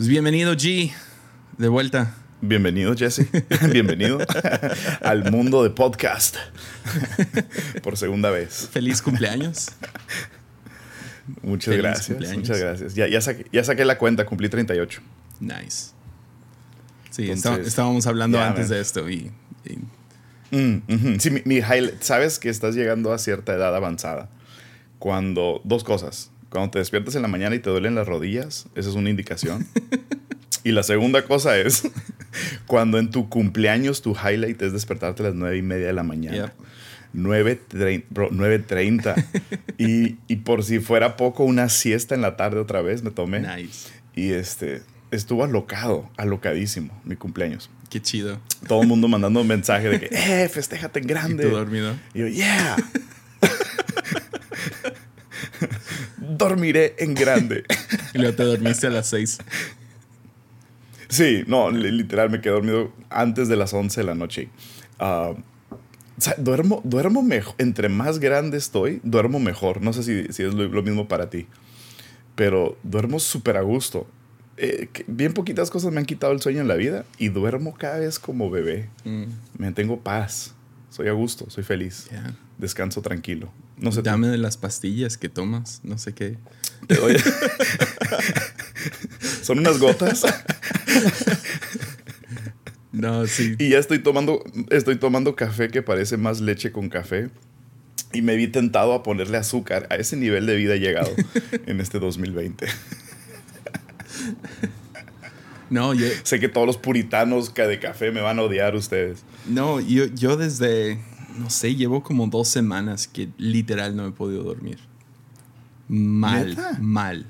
Pues bienvenido, G. De vuelta. Bienvenido, Jesse. Bienvenido al mundo de podcast. Por segunda vez. Feliz cumpleaños. Muchas Feliz gracias. cumpleaños. Muchas gracias. Ya, ya, saqué, ya saqué la cuenta, cumplí 38. Nice. Sí, Entonces, está- estábamos hablando antes man. de esto y, y Mm. Sí, mi, mi highlight- sabes que estás llegando a cierta edad avanzada. Cuando, dos cosas. Cuando te despiertas en la mañana y te duelen las rodillas, esa es una indicación. y la segunda cosa es cuando en tu cumpleaños tu highlight es despertarte a las nueve y media de la mañana. Yep. 9.30, bro, 9.30. y, y por si fuera poco, una siesta en la tarde otra vez me tomé. nice. Y este, estuvo alocado, alocadísimo mi cumpleaños. Qué chido. Todo el mundo mandando un mensaje de que, eh, festéjate en ¿Y grande. tú dormido? Y yo, yeah. Dormiré en grande. Y luego te dormiste a las seis. Sí, no, li- literal me quedé dormido antes de las 11 de la noche. Ah, o sea, duermo, duermo mejor. Entre más grande estoy, duermo mejor. No sé si, si es lo, lo mismo para ti. Pero duermo súper a gusto. Eh, bien poquitas cosas me han quitado el sueño en la vida y duermo cada vez como bebé. Mm, Me tengo paz. Soy a gusto, soy feliz. yeah. Descanso tranquilo. No sé. Dame de las pastillas que tomas. No sé qué. Te doy- Son unas gotas. No, sí. Y ya estoy tomando, estoy tomando café que parece más leche con café. Y me vi tentado a ponerle azúcar. A ese nivel de vida he llegado en este 2020. No, yo, sé que todos los puritanos de café me van a odiar ustedes. no yo, yo desde, no sé, llevo como dos semanas que literal no he podido dormir. Mal, ¿Neta? mal.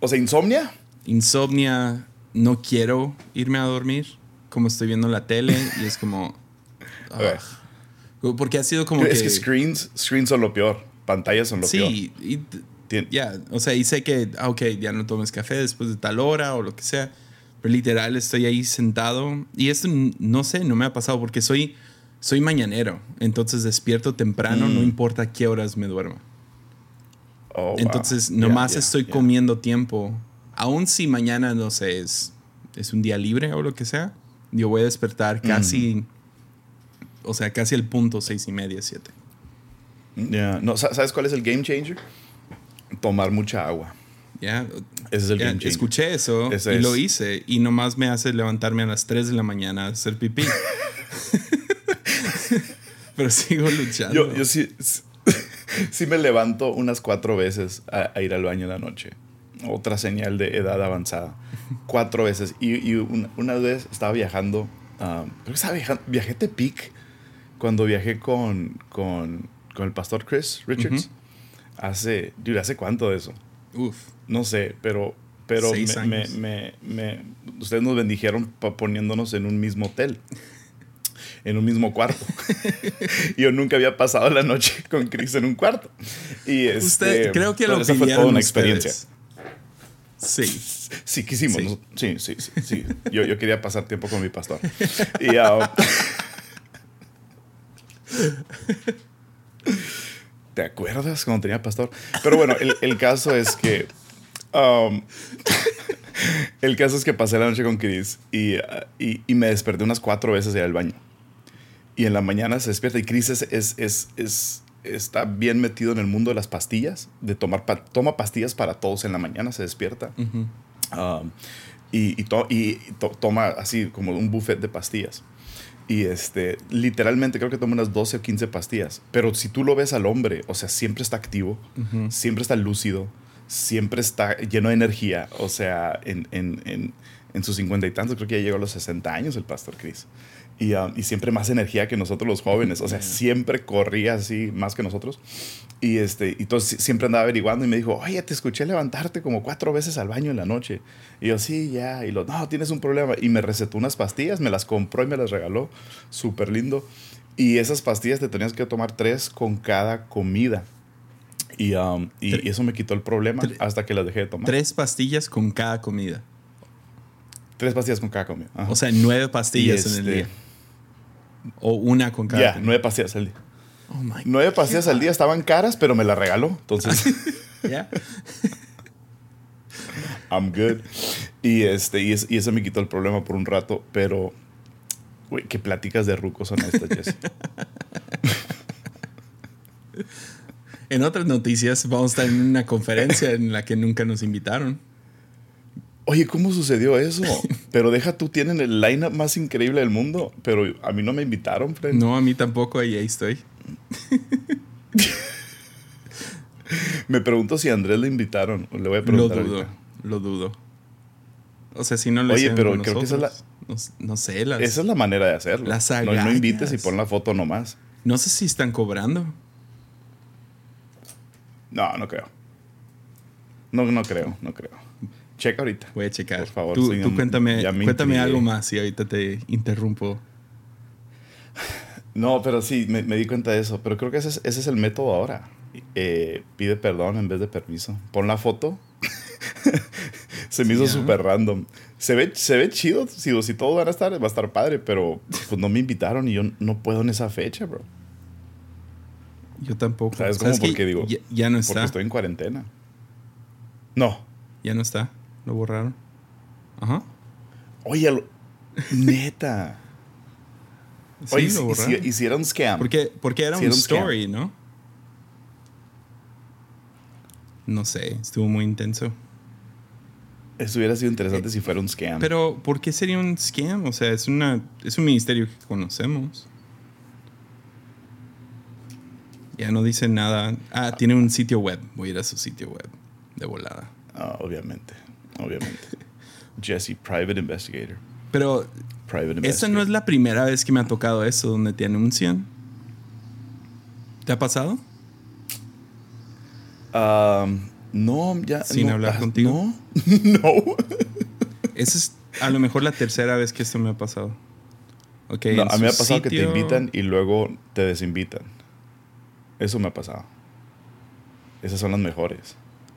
O sea, insomnia. Insomnia, no quiero irme a dormir. Como estoy viendo la tele y es como... A ver. ah. Porque ha sido como es que... que screens, screens son lo peor. Pantallas son lo peor. Sí, t- Tien- ya, o sea, y sé que, ah, ok, ya no tomes café después de tal hora o lo que sea, pero literal estoy ahí sentado y esto no sé, no me ha pasado porque soy, soy mañanero, entonces despierto temprano, no Mm. importa qué horas me duermo. Oh, wow. Entonces, Ya, nomás ya, estoy ya. comiendo tiempo, aun si mañana, no sé, es, es un día libre o lo que sea, yo voy a despertar casi, o sea, casi el punto seis y media, siete. Ya. No, sa- ¿Sabes cuál es el game changer? Tomar mucha agua. Ya, Ese es el game changer. escuché eso Ese y es. lo hice y nomás me hace levantarme a las 3 de la mañana a hacer pipí. Pero sigo luchando. Yo, yo sí, sí me levanto unas cuatro veces a, a ir al baño en la noche. Otra señal de edad avanzada. Cuatro veces. Y, y una, una vez estaba viajando, ah, creo que estaba viajando, viajé a Tepic cuando viajé con, con, con el pastor Chris Richards. Hace, dude, ¿hace cuánto de eso? Uf. No sé, pero, pero me, me, me- ustedes nos bendijeron poniéndonos en un mismo hotel, en un mismo cuarto. yo nunca había pasado la noche con Chris en un cuarto. Y Usted, este, creo que lo esa fue toda una ustedes. experiencia. Sí. Sí, quisimos. Sí. Sí, sí, sí. sí. Yo, yo quería pasar tiempo con mi pastor. Y, ah, ¿Te acuerdas cuando tenía pastor? Pero bueno, el, el caso es que. um, el caso es que pasé la noche con Chris y, ah, y, y me desperté unas cuatro veces ir al baño. Y en la mañana se despierta y Chris es, es, es, es- está bien metido en el mundo de las pastillas, de tomar pa- toma pastillas para todos en la mañana, se despierta. Um, y, y to- y to- toma así como un buffet de pastillas. Y este, literalmente creo que toma unas 12 o 15 pastillas. Pero si tú lo ves al hombre, o sea, siempre está activo, siempre está lúcido, siempre está lleno de energía. O sea, en, en, en, en sus cincuenta y tantos, creo que ya llegó a los 60 años el pastor Chris. Y, um, y siempre más energía que nosotros los jóvenes. O sea, siempre corría así más que nosotros. Y, este, y entonces siempre andaba averiguando y me dijo, oye, te escuché levantarte como cuatro veces al baño en la noche. Y yo, sí, ya. Y lo, no, tienes un problema. Y me recetó unas pastillas, me las compró y me las regaló. Súper lindo. Y esas pastillas te tenías que tomar tres con cada comida. Y, um, y eso me quitó el problema hasta que las dejé de tomar. Tres pastillas con cada comida. Tres pastillas con cada comida. Ajá. O sea, nueve pastillas Y en el este- día. O una con cada ya, nueve pastillas al día. Oh my Nueve pastillas al día estaban caras, pero me las regaló. Entonces, ¿Ya? I'm good. Y, este, y, es- y eso me quitó el problema por un rato, pero, güey, qué pláticas de rucos son estas, Jesse. En otras noticias, vamos a estar en una conferencia en la que nunca nos invitaron. Oye, ¿cómo sucedió eso? Pero deja tú, tienen el lineup más increíble del mundo, pero a mí no me invitaron, friend. No, a mí tampoco, y ahí estoy. Me pregunto si a Andrés le invitaron. Le voy a Lo preguntar dudo, ahorita. lo dudo. O sea, si no lo Oye, pero creo que esa es la- No, no sé, las- Esa es la manera de hacerlo. Las no, no invites y pon la foto nomás. no sé si están cobrando. No, no creo. No, no creo, no creo. Checa ahorita. Voy a checar. Por favor, tú, sí, tú cuéntame, cuéntame algo más y ahorita te interrumpo. No, pero sí, me, me di cuenta de eso. Pero creo que ese es, ese es el método ahora. Eh, pide perdón en vez de permiso. Pon la foto. Se me Sí, hizo súper random. Se ve, se ve chido. Si, si todos van a estar, va a estar padre. Pero pues no me invitaron y yo no puedo en esa fecha, bro. Yo tampoco. ¿Sabes cómo? qué? Porque digo, Ya, ya no Porque está. estoy en cuarentena. No. Ya no está. Lo borraron. Ajá. Oye, lo- neta. Sí, Oye, lo y si- borraron. y si era un scam. Porque, porque era un era un scam. story, ¿no? No sé, estuvo muy intenso. Eso hubiera sido interesante si fuera un scam. Pero, ¿por qué sería un scam? O sea, es, una, es un ministerio que conocemos. Ya no dice nada. Ah, tiene un sitio web. Voy a ir a su sitio web. De volada. Ah, obviamente. Obviamente. Jesse, private investigator. Pero Private no es la primera vez que me ha tocado eso, donde te anuncian. ¿Te ha pasado? Um, no, ya. Sin no, hablar ah, contigo. No. no. Esa es a lo mejor la tercera vez que esto me ha pasado. Ok, No, en a mí me ha pasado que te invitan y luego te desinvitan. Eso me ha pasado. Esas son las mejores.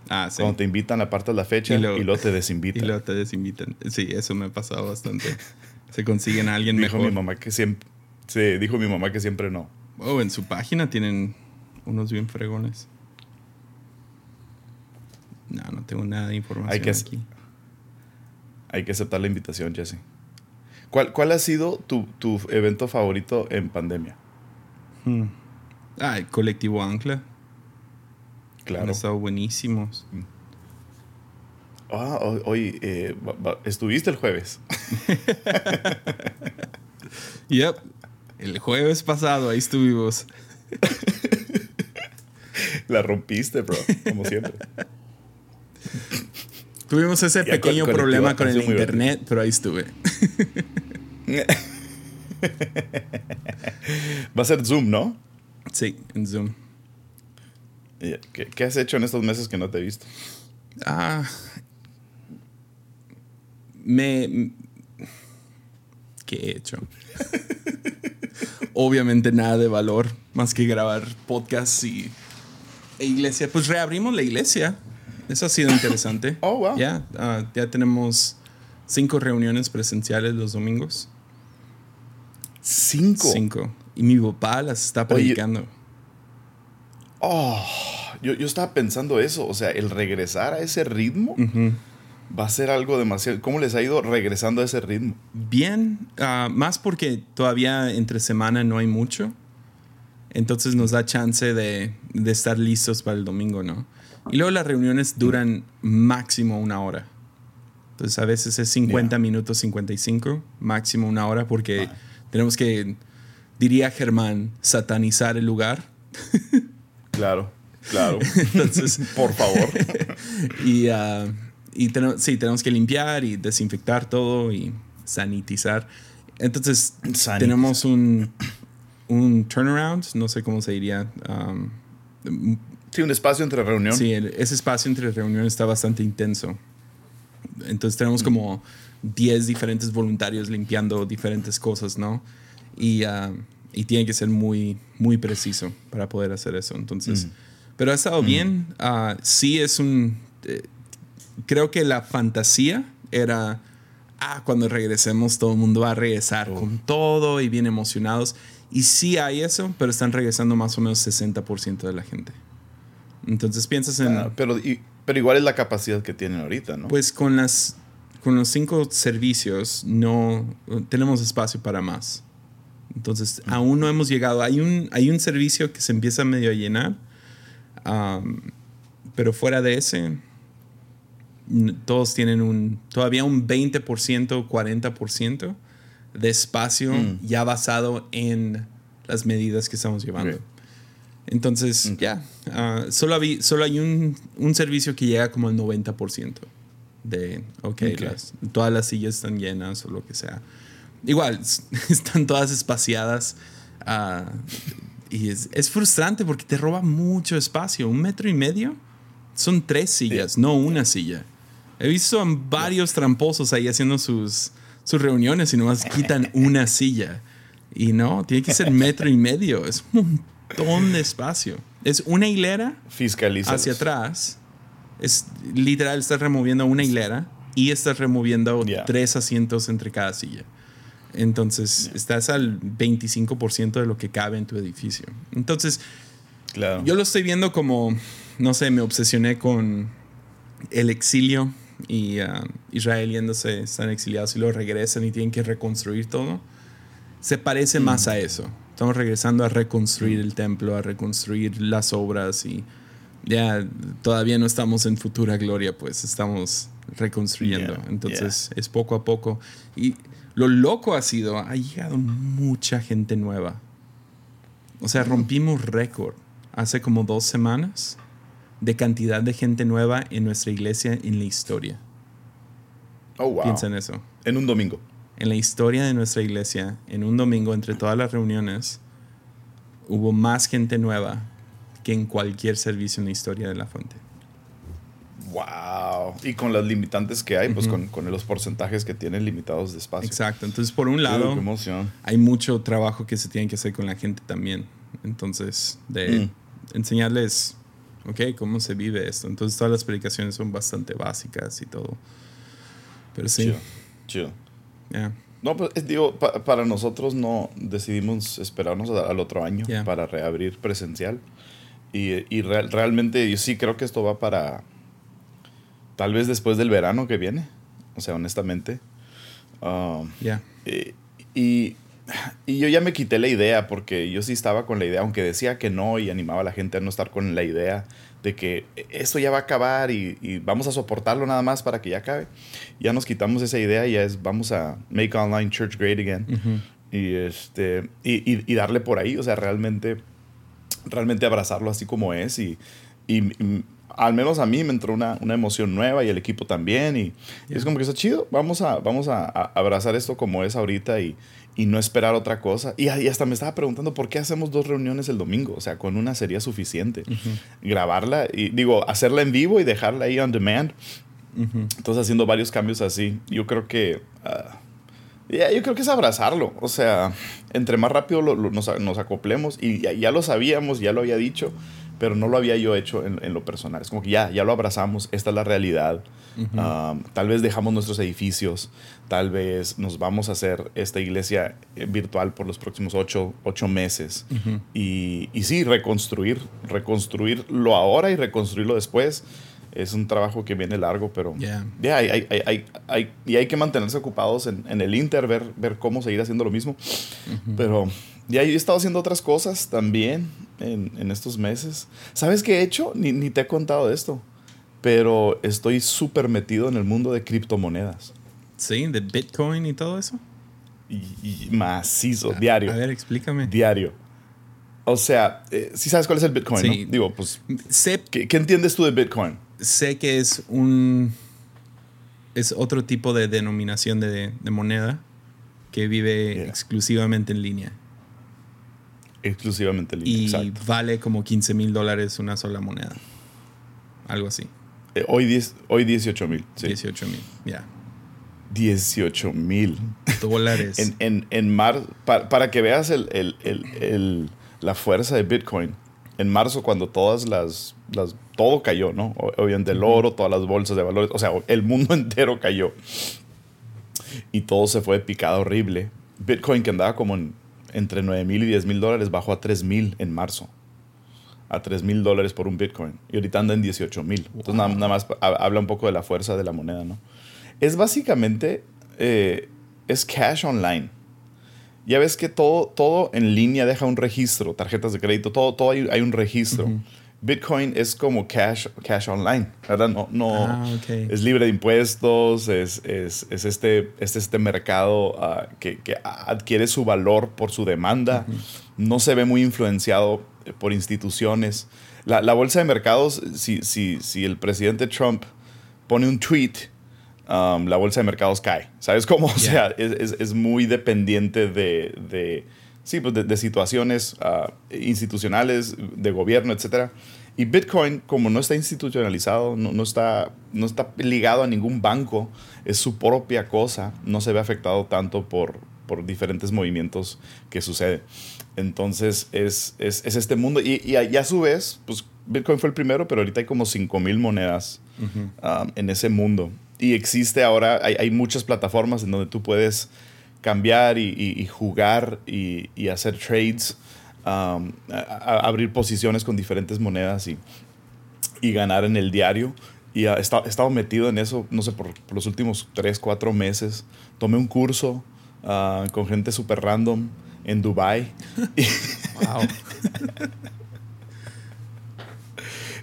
Ah, sí. Cuando te invitan, apartas la fecha Y y luego- te Y desinvitan. luego te desinvitan. Sí, eso me ha pasado bastante. Se consiguen a alguien dijo mejor. mi mamá que siempre. Sí, dijo mi mamá que siempre no. Oh, en su página tienen unos bien fregones. No, no tengo nada de información Hay que- aquí. Hay que aceptar la invitación, Jesse. ¿Cuál, cuál ha sido tu, tu evento favorito en pandemia? Hmm. Ah, el colectivo Ancla. Han Claro. estado buenísimos. Ah, hoy eh, va- estuviste el jueves. Yep. El jueves pasado ahí estuvimos. La rompiste, bro, como siempre. Tuvimos ese Ya, pequeño problema con el internet, pero ahí estuve. Va a ser Zoom, ¿no? Sí, en Zoom. ¿Qué, qué has hecho en estos meses que no te he visto? Ah. Me. ¿Qué he hecho? Obviamente nada de valor más que grabar podcasts y. E iglesia. Pues reabrimos la iglesia. Eso ha sido interesante. Oh, wow. Ya, ah, ya tenemos cinco reuniones presenciales los domingos. Cinco. Cinco. Y mi papá las está Oye, predicando. Oh, yo, yo estaba pensando eso. O sea, el regresar a ese ritmo va a ser algo demasiado. ¿Cómo les ha ido regresando a ese ritmo? Bien, ah, más porque todavía entre semana no hay mucho. Entonces nos da chance de, de estar listos para el domingo, ¿no? Y luego las reuniones duran máximo una hora. Entonces a veces es 50 Ya. minutos, 55, máximo una hora, porque Ah. tenemos que, diría Germán, satanizar el lugar. Claro, claro. Entonces, Por favor. y, ah, y tenemos, sí, tenemos que limpiar y desinfectar todo y sanitizar. Entonces, Sanitizar. tenemos un, un turnaround, no sé cómo se diría. um, Sí, un espacio entre reunión. sí, el- ese espacio entre reuniones está bastante intenso. Entonces, tenemos como 10 diferentes voluntarios limpiando diferentes cosas, ¿no? Y, ah, y tiene que ser muy, muy preciso para poder hacer eso. Entonces, pero ha estado bien. Ah, sí, es un. eh, creo que la fantasía era. Ah, cuando regresemos, todo el mundo va a regresar con todo y bien emocionados. Y sí hay eso, pero están regresando más o menos 60% de la gente. Entonces piensas en. Ah, pero, y- Pero igual es la capacidad que tienen ahorita, ¿no? Pues con las con los cinco servicios no tenemos espacio para más. Entonces, aún no hemos llegado. Hay un, hay un servicio que se empieza medio a llenar, pero fuera de ese, todos tienen un, todavía un 20%, 40% de espacio mm. ya basado en las medidas que estamos llevando. Entonces, ya, ah, solo, solo hay un, un, servicio que llega como al 90% de, ok, todas las sillas están llenas o lo que sea. Igual, están todas espaciadas. Ah, y es, es, frustrante porque te roba mucho espacio. Un metro y medio son tres sillas, no una silla. He visto a varios tramposos ahí haciendo sus, sus reuniones y nomás quitan una silla. Y no, tiene que ser metro y medio. Es un montón de espacio. Es una hilera hacia atrás. Es literal, estás removiendo una hilera y estás removiendo tres asientos entre cada silla. Entonces, estás al 25% de lo que cabe en tu edificio. Entonces, claro. yo lo estoy viendo como, no sé, me obsesioné con el exilio y uh, Israel yéndose, están exiliados y luego regresan y tienen que reconstruir todo. Se parece mm. más a eso. Estamos regresando a reconstruir el templo, a reconstruir las obras y ya todavía no estamos en futura gloria, pues estamos reconstruyendo. Entonces es poco a poco. Y lo loco ha sido, ha llegado mucha gente nueva. O sea, rompimos récord hace como dos semanas de cantidad de gente nueva en nuestra iglesia en la historia. Oh, wow. Piensa en eso. En un domingo. En la historia de nuestra iglesia, en un domingo, entre todas las reuniones, hubo más gente nueva que en cualquier servicio en la historia de la fuente. Wow. Y con las limitantes que hay, pues con, con, los porcentajes que tienen limitados de espacio. Exacto. Entonces, por un lado, hay mucho trabajo que se tiene que hacer con la gente también. Entonces, de mm. enseñarles, ok, cómo se vive esto. Entonces, todas las predicaciones son bastante básicas y todo. Pero sí. Chido. No, pues digo, para nosotros no decidimos esperarnos al otro año para reabrir presencial. Y, y realmente yo sí creo que esto va para Tal vez después del verano que viene. O sea, honestamente. Um, ya. y, yo ya me quité la idea porque yo sí estaba con la idea, aunque decía que no y animaba a la gente a no estar con la idea de que esto ya va a acabar y, vamos a soportarlo nada más para que ya acabe. Ya nos quitamos esa idea y ya es vamos a make online church great again. Y, este, y, darle por ahí, o sea, realmente, realmente abrazarlo así como es y, y al menos a mí me entró una, una emoción nueva y el equipo también. Y, es como que está chido. Vamos a, vamos a, abrazar esto como es ahorita y, y no esperar otra cosa. Y, hasta me estaba preguntando por qué hacemos dos reuniones el domingo. O sea, con una sería suficiente. Grabarla y digo, hacerla en vivo y dejarla ahí on demand. Entonces, haciendo varios cambios así. Yo creo que. Uh, yo creo que es abrazarlo. O sea, entre más rápido nos, nos, acoplemos, y ya, ya, lo sabíamos, ya lo había dicho, pero no lo había yo hecho en, lo personal. Es como que ya, ya lo abrazamos, esta es la realidad. tal vez dejamos nuestros edificios, tal vez nos vamos a hacer esta iglesia eh, virtual por los próximos ocho, ocho meses. y, y, sí, reconstruir, reconstruirlo ahora y reconstruirlo después. Es un trabajo que viene largo, pero ya hay, hay, hay, hay, y hay que mantenerse ocupados en, en, el Inter, ver, ver cómo seguir haciendo lo mismo. Pero ya he estado haciendo otras cosas también en, en estos meses. ¿Sabes qué he hecho? Ni, ni te he contado de esto. Pero estoy súper metido en el mundo de criptomonedas. Sí, de Bitcoin y todo eso. Y, macizo, diario. A ver, explícame. Diario. O sea, eh, si sabes cuál es el Bitcoin, sí. Digo, pues. Sé, ¿qué, ¿qué, entiendes tú de Bitcoin? Sé que es un. Es otro tipo de denominación de, de moneda que vive exclusivamente en línea. Exclusivamente línea. Y vale como 15 mil dólares una sola moneda. Algo así. Eh, hoy, 10, hoy 18 mil. 18 mil, ya. 18 mil dólares. en, en, en mar, para, que veas el, el, el, la fuerza de Bitcoin. En marzo, cuando todas las, las todo cayó, ¿no? Obviamente el oro, todas las bolsas de valores, o sea, el mundo entero cayó. Y todo se fue picado horrible. Bitcoin que andaba como en entre 9 mil y 10 mil dólares bajó a 3 mil en marzo. a 3 mil dólares por un Bitcoin. Y ahorita anda en 18 mil. Entonces nada, nada, más habla un poco de la fuerza de la moneda, ¿no? Es básicamente, eh, es cash online. Ya ves que todo, todo en línea deja un registro, tarjetas de crédito, todo, todo hay, hay un registro. Bitcoin es como cash, cash online, ¿verdad? No, no ah, es libre de impuestos, es, es, es este, es este mercado uh, que, que, adquiere su valor por su demanda, no se ve muy influenciado por instituciones. La, la bolsa de mercados, si, si, si, el presidente Trump pone un tweet, um, la bolsa de mercados cae. ¿Sabes cómo? O sea, es, es, muy dependiente de, de sí, pues de, situaciones uh, institucionales, de gobierno, etc. Y Bitcoin, como no está institucionalizado, no, no, está, no está ligado a ningún banco, es su propia cosa, no se ve afectado tanto por, por diferentes movimientos que suceden. Entonces es, es, es este mundo. Y, y, a su vez, pues Bitcoin fue el primero, pero ahorita hay como 5.000 monedas um, en ese mundo. Y existe ahora, hay, hay, muchas plataformas en donde tú puedes cambiar y, y, jugar y, hacer trades, um, abrir posiciones con diferentes monedas y, y ganar en el diario. Y he estado, metido en eso, no sé, por, los últimos 3, 4 meses. Tomé un curso uh, con gente súper random en Dubai. wow.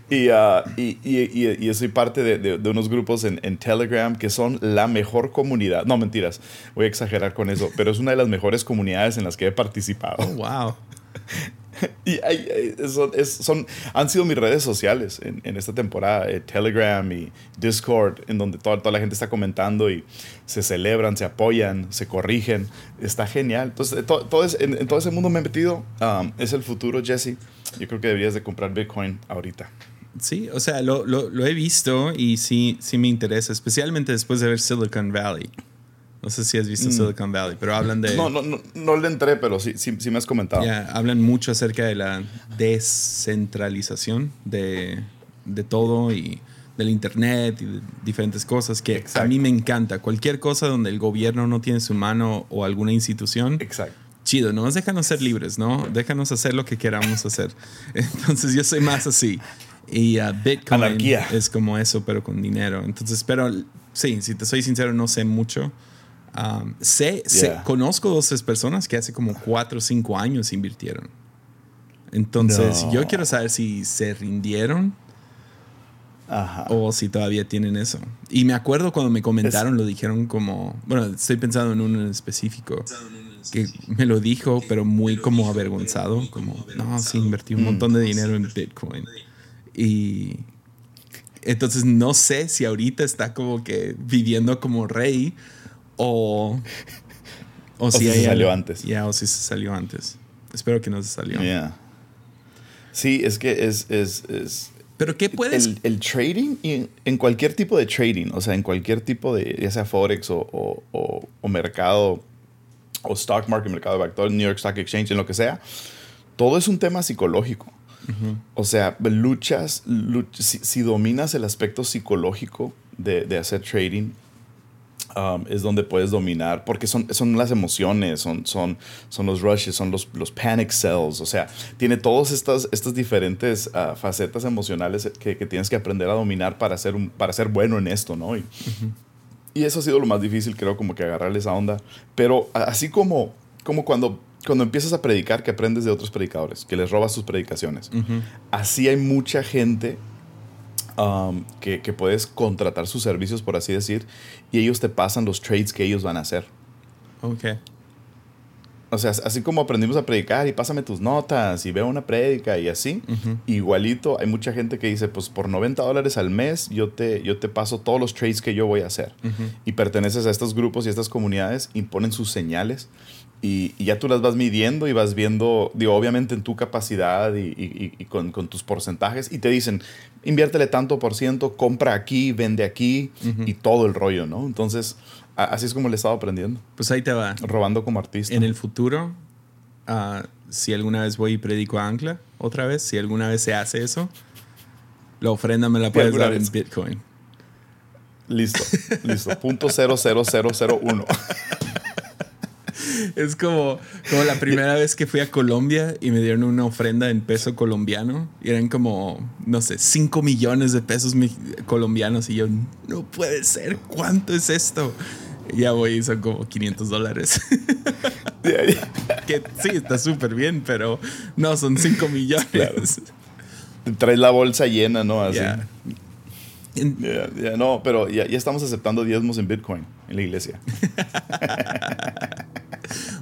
Uh, y, y, y, soy parte de, de, unos grupos en, en, Telegram que son la mejor comunidad. No, mentiras, voy a exagerar con eso, pero es una de las mejores comunidades en las que he participado. Oh, wow. y son, han sido mis redes sociales en, en esta temporada, eh, Telegram y Discord, en donde toda, toda, la gente está comentando y se celebran, se apoyan, se corrigen. Está genial. Entonces, todo, todo en, todo ese mundo me he metido. Um, es el futuro, Jesse. Yo creo que deberías de comprar Bitcoin ahorita. Sí, o sea, lo, lo, lo he visto y sí, sí me interesa, especialmente después de ver Silicon Valley. No sé si has visto mm. Silicon Valley, pero hablan de... No, no, no, no le entré, pero sí, sí, sí me has comentado. hablan mucho acerca de la descentralización de, de, todo y del Internet y de diferentes cosas que a mí me encanta. Cualquier cosa donde el gobierno no tiene su mano o alguna institución. Exacto. Chido, ¿no? Déjanos ser libres, ¿no? Déjanos hacer lo que queramos hacer. Entonces yo soy más así. Y uh, Bitcoin es como eso, pero con dinero. Entonces, pero sí, si te soy sincero, no sé mucho. Um, sé, conozco dos tres personas que hace como cuatro o cinco años invirtieron. Entonces, yo quiero saber si se rindieron o si todavía tienen eso. Y me acuerdo cuando me comentaron, lo dijeron como, bueno, estoy pensando en uno en específico que me lo dijo, pero muy como avergonzado, como, no, sí, invertí un montón de dinero en Bitcoin. Y entonces no sé si ahorita está como que viviendo como rey o, o, si, se salió antes. Ya, o si se salió antes. Espero que no se salió. Sí, es que es, es, es pero ¿qué puedes...? El, el, trading, en cualquier tipo de trading, o sea, en cualquier tipo de, ya sea Forex o, o, o, mercado, o stock market, mercado de actor, New York Stock Exchange, en lo que sea, todo es un tema psicológico. O sea, luchas, si, dominas el aspecto psicológico de, de hacer trading, um, es donde puedes dominar, porque son, son las emociones, son, son, son los rushes, son los, los panic cells, o sea, tiene todas estas, estas diferentes uh, facetas emocionales que, que, tienes que aprender a dominar para ser, un, para ser bueno en esto, ¿no? Y, y eso ha sido lo más difícil, creo, como que agarrarle esa onda. Pero así como, como cuando cuando empiezas a predicar, que aprendes de otros predicadores, que les robas sus predicaciones. Así hay mucha gente um, que, que, puedes contratar sus servicios, por así decir, y ellos te pasan los trades que ellos van a hacer. Ok. O sea, así como aprendimos a predicar y pásame tus notas y veo una prédica y así, igualito hay mucha gente que dice, pues por 90 dólares al mes yo te, yo te paso todos los trades que yo voy a hacer. Y perteneces a estos grupos y a estas comunidades, imponen sus señales y, y, ya tú las vas midiendo y vas viendo, digo, obviamente en tu capacidad y, y, y con, con, tus porcentajes, y te dicen, inviértele tanto por ciento, compra aquí, vende aquí uh -huh. y todo el rollo, ¿no? Entonces, a, así es como le he estado aprendiendo. Pues ahí te va. Robando como artista. En el futuro, uh, si alguna vez voy y predico a Ancla, otra vez, si alguna vez se hace eso, la ofrenda me la puedes dar vez? en Bitcoin. Listo, listo. Punto 00001. Es como, como la primera vez que fui a Colombia y me dieron una ofrenda en peso colombiano. Y eran como, no sé, 5 millones de pesos colombianos. Y yo, no puede ser, ¿cuánto es esto? Y ya voy, son como 500 dólares. que sí, está súper bien, pero no, son 5 millones. Traes la bolsa llena, ¿no? Así. no, pero ya, ya, estamos aceptando diezmos en Bitcoin en la iglesia.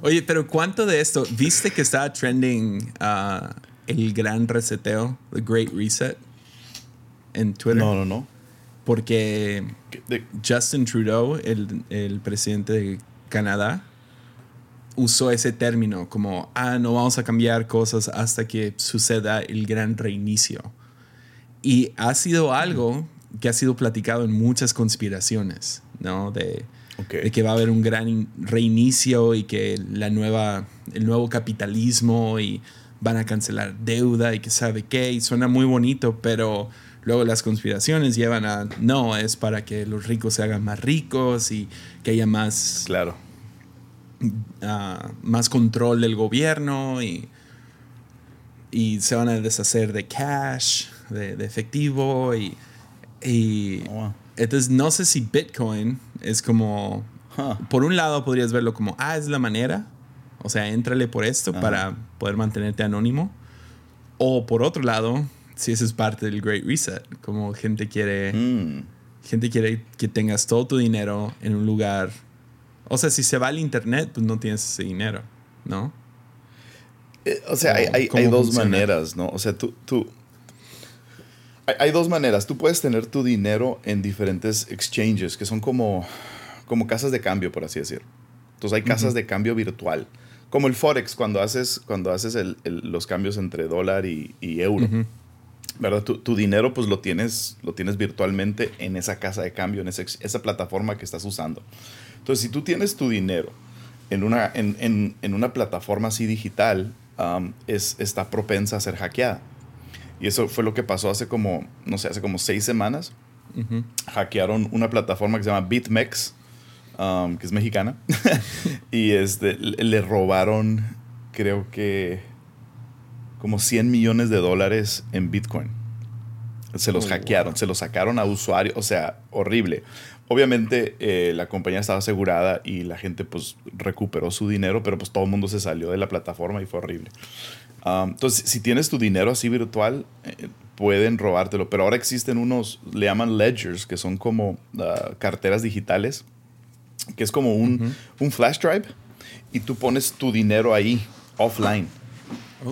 Oye, pero ¿cuánto de esto? ¿Viste que estaba trending uh, el gran reseteo, the Great Reset, en Twitter? No, no, no. Porque Justin Trudeau, el, el presidente de Canadá, usó ese término como, ah, no vamos a cambiar cosas hasta que suceda el gran reinicio. Y ha sido algo que ha sido platicado en muchas conspiraciones, ¿no? De, que va a haber un gran reinicio y que la nueva, el nuevo capitalismo y van a cancelar deuda y que sabe qué, y suena muy bonito, pero luego las conspiraciones llevan a, no, es para que los ricos se hagan más ricos y que haya más... Claro. Ah, más control del gobierno y, y se van a deshacer de cash, de, efectivo y y oh, entonces no sé si Bitcoin es como, por un lado podrías verlo como, ah, es la manera, o sea, éntrale por esto para poder mantenerte anónimo. O por otro lado, si eso es parte del Great Reset, como gente quiere, mm. gente quiere que tengas todo tu dinero en un lugar. O sea, si se va al internet, pues no tienes ese dinero, ¿no? Eh, o sea, hay, hay, dos maneras, ¿no? O sea, tú, tú, hay, dos maneras. Tú puedes tener tu dinero en diferentes exchanges, que son como, como casas de cambio, por así decirlo. Entonces hay casas de cambio virtual. Como el Forex, cuando haces, cuando haces los cambios entre dólar y, euro. ¿Verdad? Tu, dinero pues lo tienes, lo tienes virtualmente en esa casa de cambio, en esa, plataforma que estás usando. Entonces, si tú tienes tu dinero en una, en, una plataforma así digital, um, es, está propensa a ser hackeada. Y eso fue lo que pasó hace como, no sé, hace como seis semanas. Hackearon una plataforma que se llama BitMEX, um, que es mexicana. y este, le robaron, creo que, como 100 millones de dólares en Bitcoin. Se los oh, hackearon, se los sacaron a usuarios, o sea, horrible. Obviamente eh, la compañía estaba asegurada y la gente pues recuperó su dinero, pero pues todo el mundo se salió de la plataforma y fue horrible entonces, si tienes tu dinero así virtual, eh, pueden robártelo. Pero ahora existen unos, le llaman ledgers, que son como ah, carteras digitales, que es como un, un, flash drive, y tú pones tu dinero ahí, offline.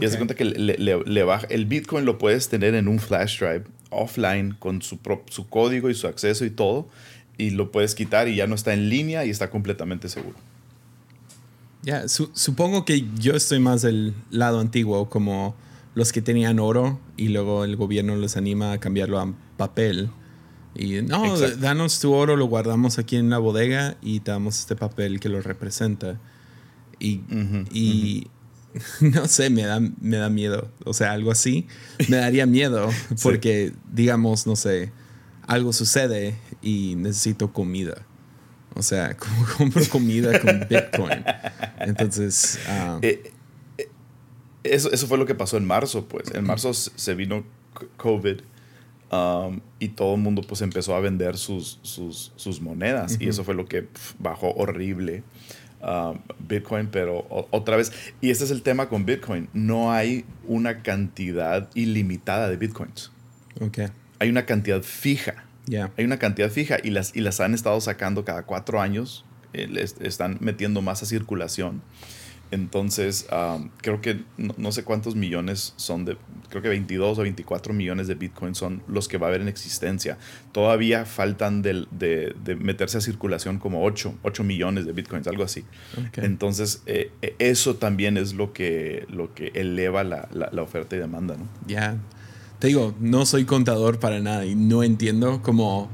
Y haz cuenta que le, le, baja, el Bitcoin lo puedes tener en un flash drive, offline, con su, su código y su acceso y todo, y lo puedes quitar y ya no está en línea y está completamente seguro. Ya, supongo que yo estoy más del lado antiguo, como los que tenían oro y luego el gobierno les anima a cambiarlo a papel. Y no, danos tu oro, lo guardamos aquí en la bodega y te damos este papel que lo representa. Y, y no sé, me da, me da miedo. O sea, algo así me daría miedo porque, digamos, no sé, algo sucede y necesito comida. O sea, como compro comida con Bitcoin. Entonces. Eh, eh, eso, eso, fue lo que pasó en marzo, pues. En marzo se vino COVID um, y todo el mundo pues empezó a vender sus, sus, sus monedas. Y eso fue lo que bajó horrible um, Bitcoin. Pero otra vez, y este es el tema con Bitcoin: no hay una cantidad ilimitada de Bitcoins. Okay. Hay una cantidad fija. Hay una cantidad fija y las, y las han estado sacando cada cuatro años. Eh, les están metiendo más a circulación. Entonces, creo que no, sé cuántos millones son de, creo que 22 o 24 millones de Bitcoin son los que va a haber en existencia. Todavía faltan de, de, meterse a circulación como 8, 8 millones de Bitcoins, algo así. Entonces, eh, eh, eso también es lo que, lo que eleva la, la, oferta y demanda, ¿no? Ya te digo, no soy contador para nada y no entiendo cómo,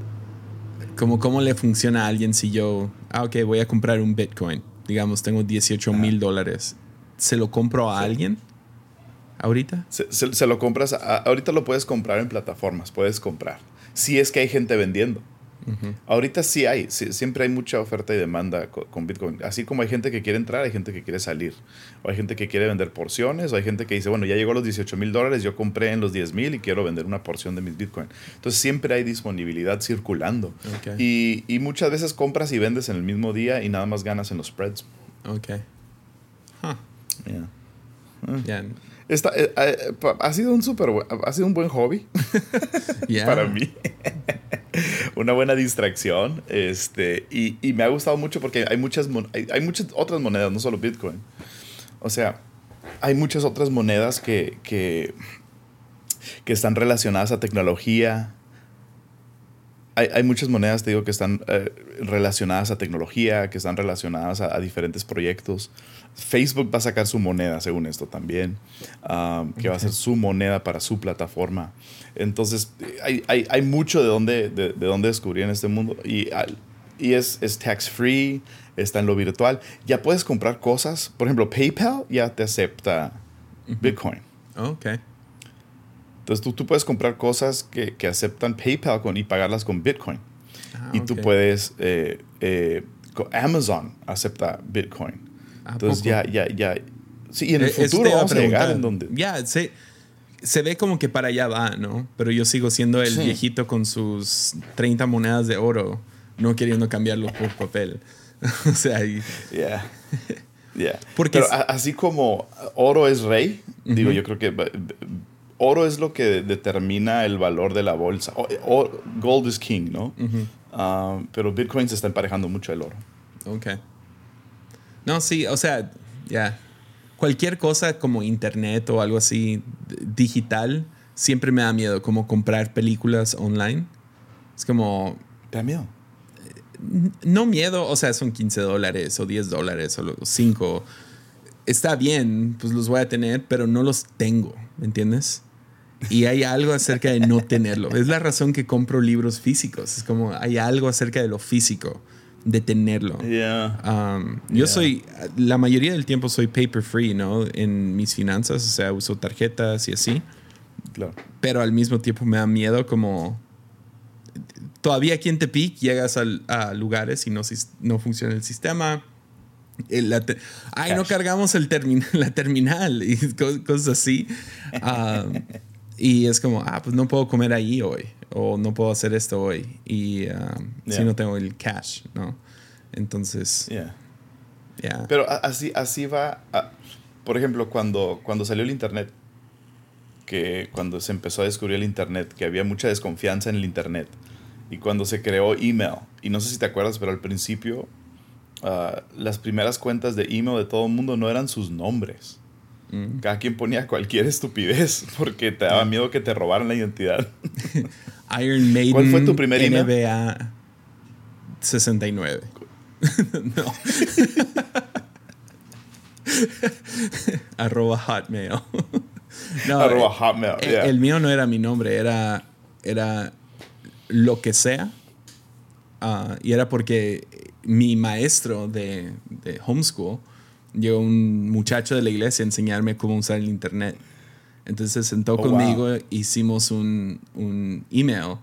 cómo, cómo le funciona a alguien si yo, ah, ok, voy a comprar un Bitcoin. Digamos, tengo 18 mil dólares. ¿Se lo compro a alguien? ¿Ahorita? Se, se, lo compras, ahorita lo puedes comprar en plataformas, puedes comprar. Si es que hay gente vendiendo. Ahorita sí hay, sí- siempre hay mucha oferta y demanda co- con, Bitcoin. Así como hay gente que quiere entrar, hay gente que quiere salir. O hay gente que quiere vender porciones, o hay gente que dice, bueno, ya llegó a los 18 mil dólares, yo compré en los 10 mil y quiero vender una porción de mis Bitcoin. Entonces siempre hay disponibilidad circulando. Y, y muchas veces compras y vendes en el mismo día y nada más ganas en los spreads. Ok. Huh. Yeah. Eh, eh, ha sido un super ha sido un buen hobby para mí. Una buena distracción. Este, y, y me ha gustado mucho porque hay muchas, hay, hay muchas otras monedas, no solo Bitcoin. O sea, hay muchas otras monedas que, que, que están relacionadas a tecnología. Hay, hay muchas monedas, te digo, que están eh, relacionadas a tecnología, que están relacionadas a diferentes proyectos. Facebook va a sacar su moneda, según esto también, um, que va a ser su moneda para su plataforma. Entonces, hay, hay, hay mucho de dónde, de, de dónde descubrir en este mundo. Y, y es, es tax free, está en lo virtual. Ya puedes comprar cosas. Por ejemplo, PayPal ya te acepta Bitcoin. Ok. Entonces tú, tú puedes comprar cosas que, que aceptan PayPal con, y pagarlas con Bitcoin. Ah, y tú puedes, eh, eh, Amazon acepta Bitcoin. ¿A Entonces poco? ya, ya, ya. Sí, y en el Eh, futuro iba a vamos a llegar preguntar. en donde... Ya, se, se ve como que para allá va, ¿no? Pero yo sigo siendo el Sí. viejito con sus 30 monedas de oro, no queriendo cambiarlo por papel. o sea, y- Yeah. Yeah. Porque Pero es- a- así como oro es rey, digo, yo creo que oro es lo que determina el valor de la bolsa. O- o- gold is king, ¿no? Ah, pero Bitcoin se está emparejando mucho al oro. ok. No, sí, o sea, ya. Cualquier cosa como internet o algo así digital siempre me da miedo, como comprar películas online. Es como, ¿Te da miedo? no miedo, o sea, son 15 dólares o 10 dólares o 5. Está bien, pues los voy a tener, pero no los tengo, ¿me entiendes? Y hay algo acerca de no tenerlo. Es la razón que compro libros físicos. Es como hay algo acerca de lo físico, de tenerlo. Yeah. Um, yo Yeah. soy, la mayoría del tiempo soy paper free, ¿no? En mis finanzas, o sea, uso tarjetas y así Claro. pero al mismo tiempo me da miedo como todavía aquí en Tepic llegas al- a, lugares y no, no funciona el sistema. El- la te- Ay, no cargamos el termi- la terminal y co- cosas así. Ah, y es como, ah, pues no puedo comer ahí hoy o no puedo hacer esto hoy y ah, si no tengo el cash, ¿no? Entonces, Yeah. Pero así, así va. a- por ejemplo, cuando, cuando salió el Internet, que cuando se empezó a descubrir el Internet, que había mucha desconfianza en el Internet, y cuando se creó email, y no sé si te acuerdas, pero al principio ah, las primeras cuentas de email de todo el mundo no eran sus nombres. Mm. Cada quien ponía cualquier estupidez porque te daba miedo que te robaran la identidad. Iron Maiden. ¿Cuál fue tu primer? NBA 69. no. Arroba Hotmail. no, Arroba eh, Hotmail, eh, yeah. El mío no era mi nombre, era, era lo que sea. Ah, y era porque mi maestro de, de homeschool llegó un muchacho de la iglesia a enseñarme cómo usar el internet. Entonces se sentó Oh, conmigo, hicimos un, un email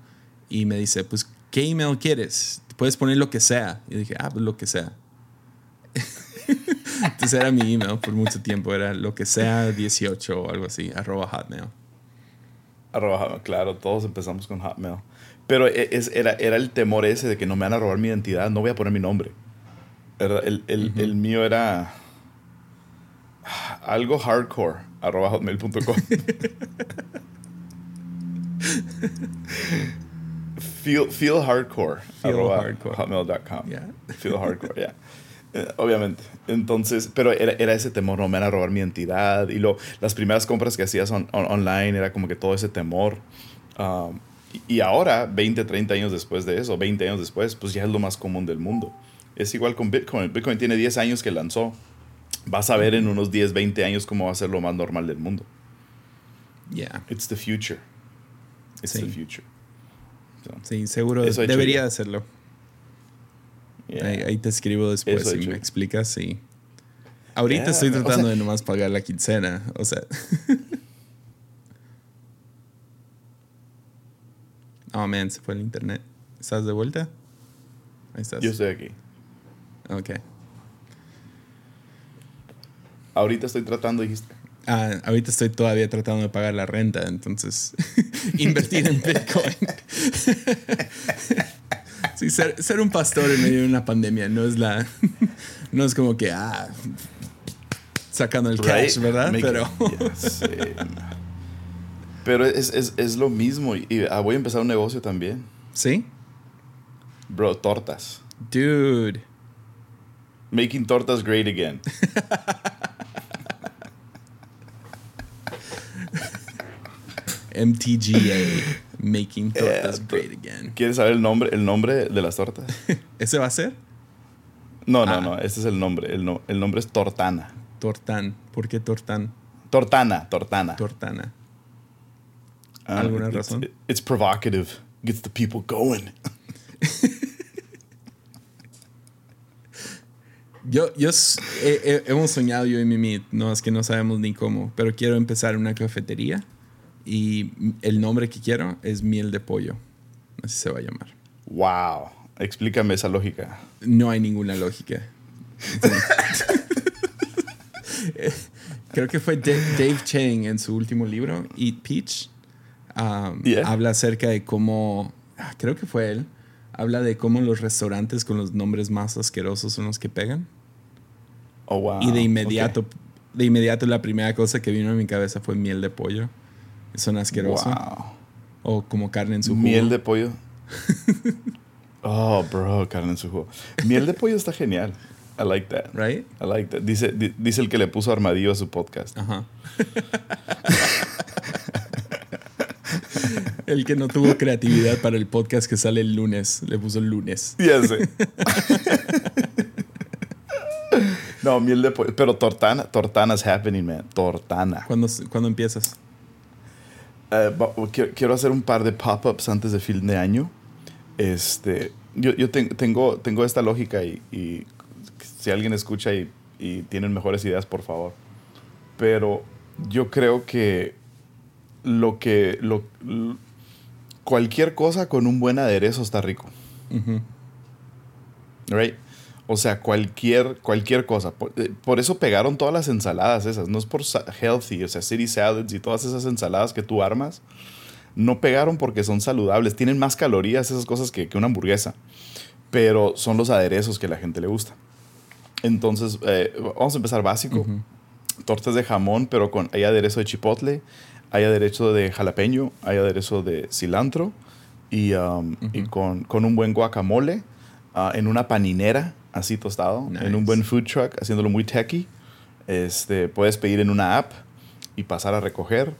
y me dice, pues, ¿qué email quieres? Puedes poner lo que sea. Y dije, ah, pues lo que sea. Entonces era mi email por mucho tiempo, era lo que sea 18 o algo así, arroba hotmail. Arroba Hotmail, claro, todos empezamos con Hotmail. Pero e- es- era, era el temor ese de que no me van a robar mi identidad, no voy a poner mi nombre. El, el- el mío era algo hardcore, arroba hotmail.com. feel, feel hardcore, Feel arroba hardcore. hotmail.com. Yeah. Feel hardcore, yeah. Eh, obviamente. Entonces, pero era, era ese temor, no me van a robar mi identidad. Y lo, las primeras compras que hacías on- on- online era como que todo ese temor. Um, y, y ahora, 20, 30 años después de eso, 20 años después, pues ya es lo más común del mundo. Es igual con Bitcoin. Bitcoin tiene 10 años que lanzó. Vas a ver en unos 10, 20 años cómo va a ser lo más normal del mundo. Yeah. It's the future. It's Sí. the future. So, Sí, seguro he debería hacerlo. yeah. Ahí, ahí te escribo después Eso y me explicas y... Ahorita Yeah, estoy o sea- tratando de nomás pagar la quincena, o sea... oh, man, se fue el internet. ¿Estás de vuelta? Ahí estás. Yo estoy aquí. Ok. Ahorita estoy tratando, dijiste. Ah, ahorita estoy todavía tratando de pagar la renta, entonces invertir en Bitcoin. sí, ser, ser, un pastor en medio de una pandemia no es la. no es como que, ah, sacando el cash, ¿verdad? Pero. Pero es, es, es, lo mismo. Y ah, voy a empezar un negocio también. ¿Sí? Bro, tortas. Dude. Making tortas great again. MTGA. Making tortas great again. ¿Quieres saber el nombre, el nombre de las tortas? ¿Ese va a ser? No, no, ah. no. Ese es el nombre. El, no, el nombre es Tortana. Tortán. ¿Por qué Tortán? Tortana, Tortana. Tortana. Ah, ¿Alguna razón? It's provocative. Gets the people going. yo, yo hemos soñado yo y Mimi, no es que no sabemos ni cómo, pero quiero empezar una cafetería y el nombre que quiero es miel de pollo. Así se va a llamar. Wow. Explícame esa lógica. No hay ninguna lógica. Creo que fue Dave Chang en su último libro, Eat Peach. Um, habla acerca de cómo, ah, creo que fue él, habla de cómo los restaurantes con los nombres más asquerosos son los que pegan. Oh, wow. Y de inmediato, de inmediato la primera cosa que vino a mi cabeza fue miel de pollo. Son asquerosos. O como carne en su jugo. Miel de pollo. oh, bro, carne en su jugo. Miel de pollo está genial. I like that. Right? I like that. Dice, dice el que le puso armadillo a su podcast. Ajá. el que no tuvo creatividad para el podcast que sale el lunes. Le puso el lunes. Ya sé. no, miel de pollo. Pero tortana. Tortana's happening, man. Tortana. ¿Cuándo, ¿cuándo empiezas? Eh, quiero hacer un par de pop-ups antes de fin de año. Este, yo, yo tengo, tengo esta lógica y, si alguien escucha y, y, tienen mejores ideas, por favor. Pero yo creo que lo que... Lo, cualquier cosa con un buen aderezo está rico. Right? O sea, cualquier, cualquier cosa. Eh, por, eso pegaron todas las ensaladas esas. No es por healthy, o sea, city salads y todas esas ensaladas que tú armas. No pegaron porque son saludables. Tienen más calorías esas cosas que, una hamburguesa. Pero son los aderezos que a la gente le gusta. Entonces, eh, vamos a empezar básico. Tortas de jamón, pero con hay aderezo de chipotle, hay aderezo de jalapeño, hay aderezo de cilantro y, um, con, con, un buen guacamole ah, en una paninera así tostado, en un buen food truck, haciéndolo muy techy. Este, puedes pedir en una app y pasar a recoger.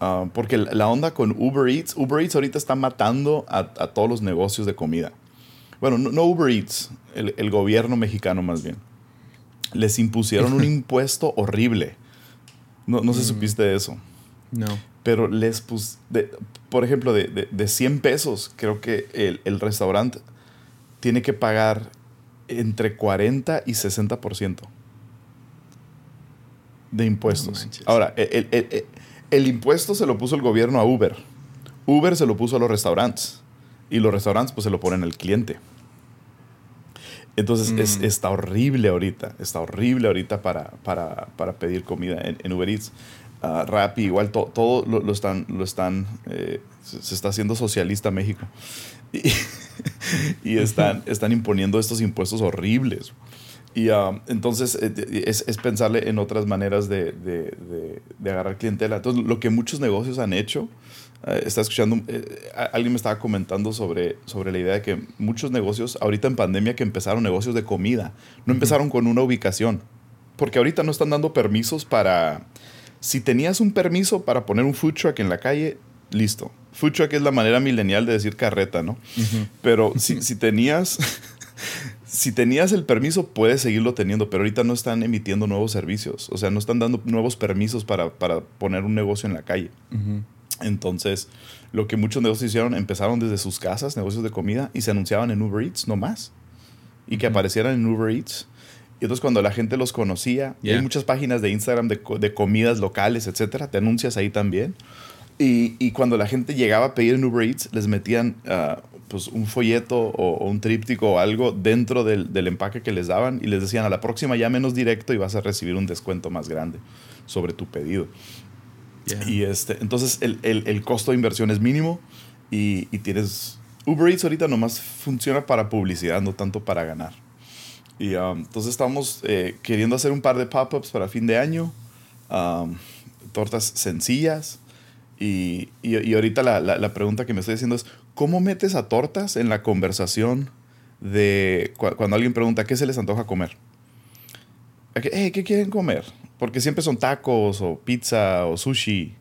Ah, porque la onda con Uber Eats, Uber Eats ahorita está matando a, todos los negocios de comida. Bueno, no, Uber Eats, el, gobierno mexicano más bien. Les impusieron un impuesto horrible. No, no sé si mm. supiste de eso. No. Pero les pus, por ejemplo, de, de, 100 pesos, creo que el, el restaurante tiene que pagar entre 40 y 60% de impuestos. Ahora, el, impuesto se lo puso el gobierno a Uber. Uber se lo puso a los restaurantes. Y los restaurantes pues se lo ponen al cliente. Entonces mm. está horrible ahorita. Está horrible ahorita para, para, pedir comida en, Uber Eats. Uh, Rappi, igual todo lo, están, lo están eh, se está haciendo socialista México. Y, están, están imponiendo estos impuestos horribles. Y um, entonces eh, es, es, pensarle en otras maneras de, de, de, agarrar clientela. Entonces, lo que muchos negocios han hecho, eh, está escuchando, eh, alguien me estaba comentando sobre, sobre la idea de que muchos negocios, ahorita en pandemia, que empezaron negocios de comida, no empezaron con una ubicación. Porque ahorita no están dando permisos para. Si tenías un permiso para poner un food truck en la calle, listo. Food truck es la manera milenial de decir carreta, ¿no? Pero si, si, tenías... si tenías el permiso, puedes seguirlo teniendo, pero ahorita no están emitiendo nuevos servicios. O sea, no están dando nuevos permisos para, para poner un negocio en la calle. Entonces, lo que muchos negocios hicieron, empezaron desde sus casas, negocios de comida, y se anunciaban en Uber Eats, no más. Y que aparecieran en Uber Eats. Y entonces cuando la gente los conocía, hay muchas páginas de Instagram de, de comidas locales, etcétera, te anuncias ahí también. Y, y, cuando la gente llegaba a pedir en Uber Eats, les metían uh, pues, un folleto o, un tríptico o algo dentro del, del, empaque que les daban y les decían a la próxima ya menos directo y vas a recibir un descuento más grande sobre tu pedido. Y este, entonces el, el, el, costo de inversión es mínimo y, y, tienes... Uber Eats ahorita nomás funciona para publicidad, no tanto para ganar. Y um, entonces estamos eh, queriendo hacer un par de pop-ups para fin de año, um, tortas sencillas. Y, y, y ahorita la, la, la, pregunta que me estoy haciendo es, ¿cómo metes a tortas en la conversación de cuando alguien pregunta qué se les antoja comer? Hey, ¿Qué quieren comer? Porque siempre son tacos o pizza o sushi.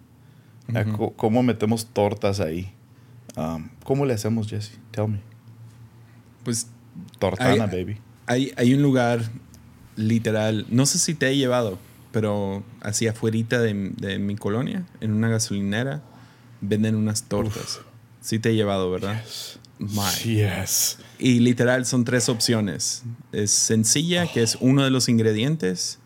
¿Cómo metemos tortas ahí? Um, ¿Cómo le hacemos, Jesse? Tell me. Pues. Tortana, baby. Hay, hay un lugar literal, no sé si te he llevado, pero así afuera de, de mi colonia, en una gasolinera, venden unas tortas. Sí te he llevado, ¿verdad? Yes. yes. Y literal son tres opciones. Es sencilla, que es uno de los ingredientes,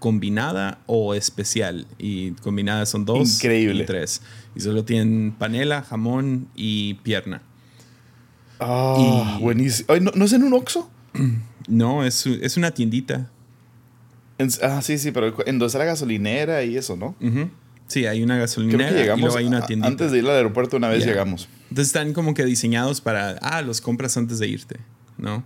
combinada o especial. Y combinada son dos Increíble. y tres. Y solo tienen panela, jamón y pierna. Ah, buenísimo. ¿No, es en un Oxxo? No, es, es una tiendita. Ah, sí, sí, pero en donde está la gasolinera y eso, ¿no? Sí, hay una gasolinera llegamos, y luego hay una tiendita. Antes de ir al aeropuerto una vez llegamos. Entonces están como que diseñados para, ah, los compras antes de irte, ¿no?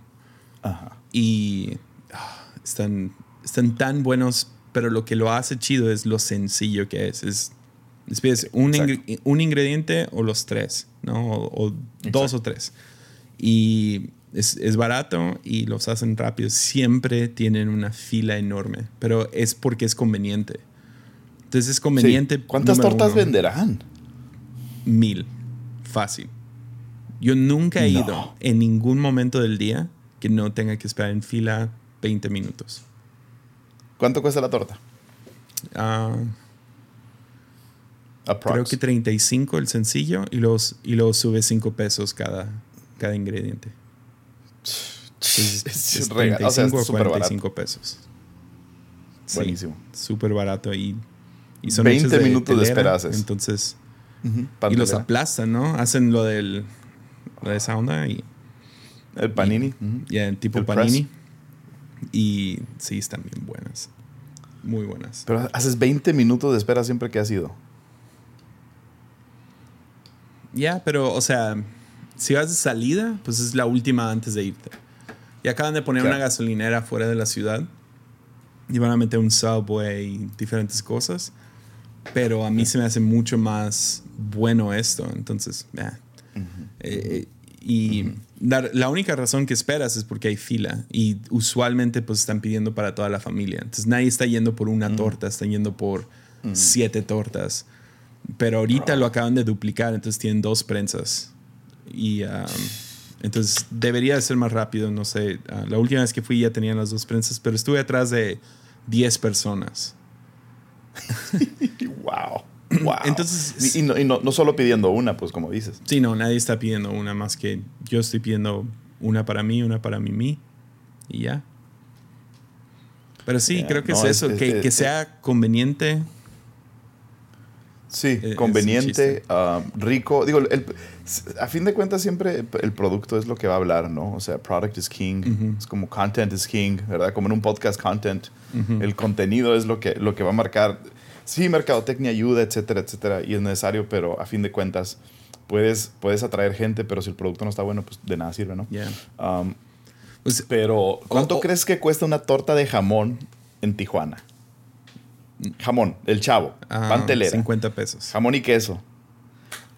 Ajá. Y ah, están, están tan buenos, pero lo que lo hace chido es lo sencillo que es. Es, es un, un, ingrediente o los tres, ¿no? O, dos o tres. Y es, es, barato y los hacen rápido. Siempre tienen una fila enorme, pero es porque es conveniente. Entonces es conveniente. ¿Cuántas tortas venderán? Mil fácil. Yo nunca he ido en ningún momento del día que no tenga que esperar en fila 20 minutos. ¿Cuánto cuesta la torta? Uh, creo que 35 el sencillo y los y luego sube 5 pesos cada, cada ingrediente. Es, es, 35 o sea, a 45 pesos. Buenísimo. Súper barato y, y son 20 minutos de espera Entonces y los aplastan, ¿no? Hacen lo del de esa onda y el panini, ya tipo panini. Y sí están bien buenas. Muy buenas. Pero haces 20 minutos de espera siempre que has ido. Ya, pero o sea, si vas de salida, pues es la última antes de irte. Y acaban de poner una gasolinera fuera de la ciudad. Y van a meter un subway y diferentes cosas. Pero a mí se me hace mucho más bueno esto. Entonces, eh, y la única razón que esperas es porque hay fila. Y usualmente pues están pidiendo para toda la familia. Entonces nadie está yendo por una torta, están yendo por siete tortas. Pero ahorita lo acaban de duplicar, entonces tienen dos prensas. Y entonces debería de ser más rápido, no sé. Ah, la última vez que fui ya tenían las dos prensas, pero estuve atrás de 10 personas. wow. Wow. Entonces, y, no, y no, no, solo pidiendo una, pues como dices. Sí, no, nadie está pidiendo una más que yo estoy pidiendo una para mí, una para Mimi y ya. Pero sí, creo que es eso, que, que, sea conveniente. Sí, conveniente, uh, rico. Digo, el, a fin de cuentas siempre el producto es lo que va a hablar, ¿no? O sea, product is king, es como content is king, ¿verdad? Como en un podcast content, el contenido es lo que, lo que va a marcar sí, mercadotecnia ayuda, etcétera, etcétera, y es necesario, pero a fin de cuentas puedes, puedes atraer gente, pero si el producto no está bueno, pues de nada sirve, ¿no? Um, pues, pero, ¿cuánto crees que cuesta una torta de jamón en Tijuana? Jamón, el chavo, uh, pantelera. 50 pesos. Jamón y queso.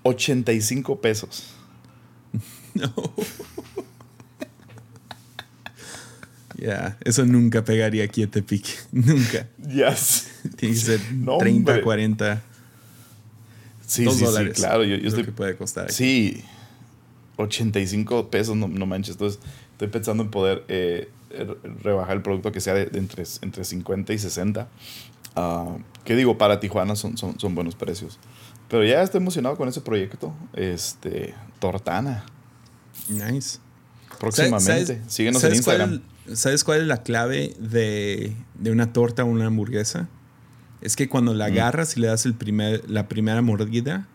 85 pesos. no. Ya, eso nunca pegaría aquí a Tepic. nunca. Yes. Tiene que ser 30, 40. Sí, sí, sí, claro. Yo, estoy, que puede costar. Aquí. Sí, 85 pesos, no, no, manches. Entonces, estoy pensando en poder eh, rebajar el producto que sea de, entre, entre 50 y 60. Uh, que digo, para Tijuana son, son, son buenos precios. Pero ya estoy emocionado con ese proyecto. Este, Tortana. Nice. Próximamente. Síguenos en Instagram. ¿Sabes cuál es la clave de, una torta o una hamburguesa? Es que cuando la mm. agarras y le das el primer, la primera mordida,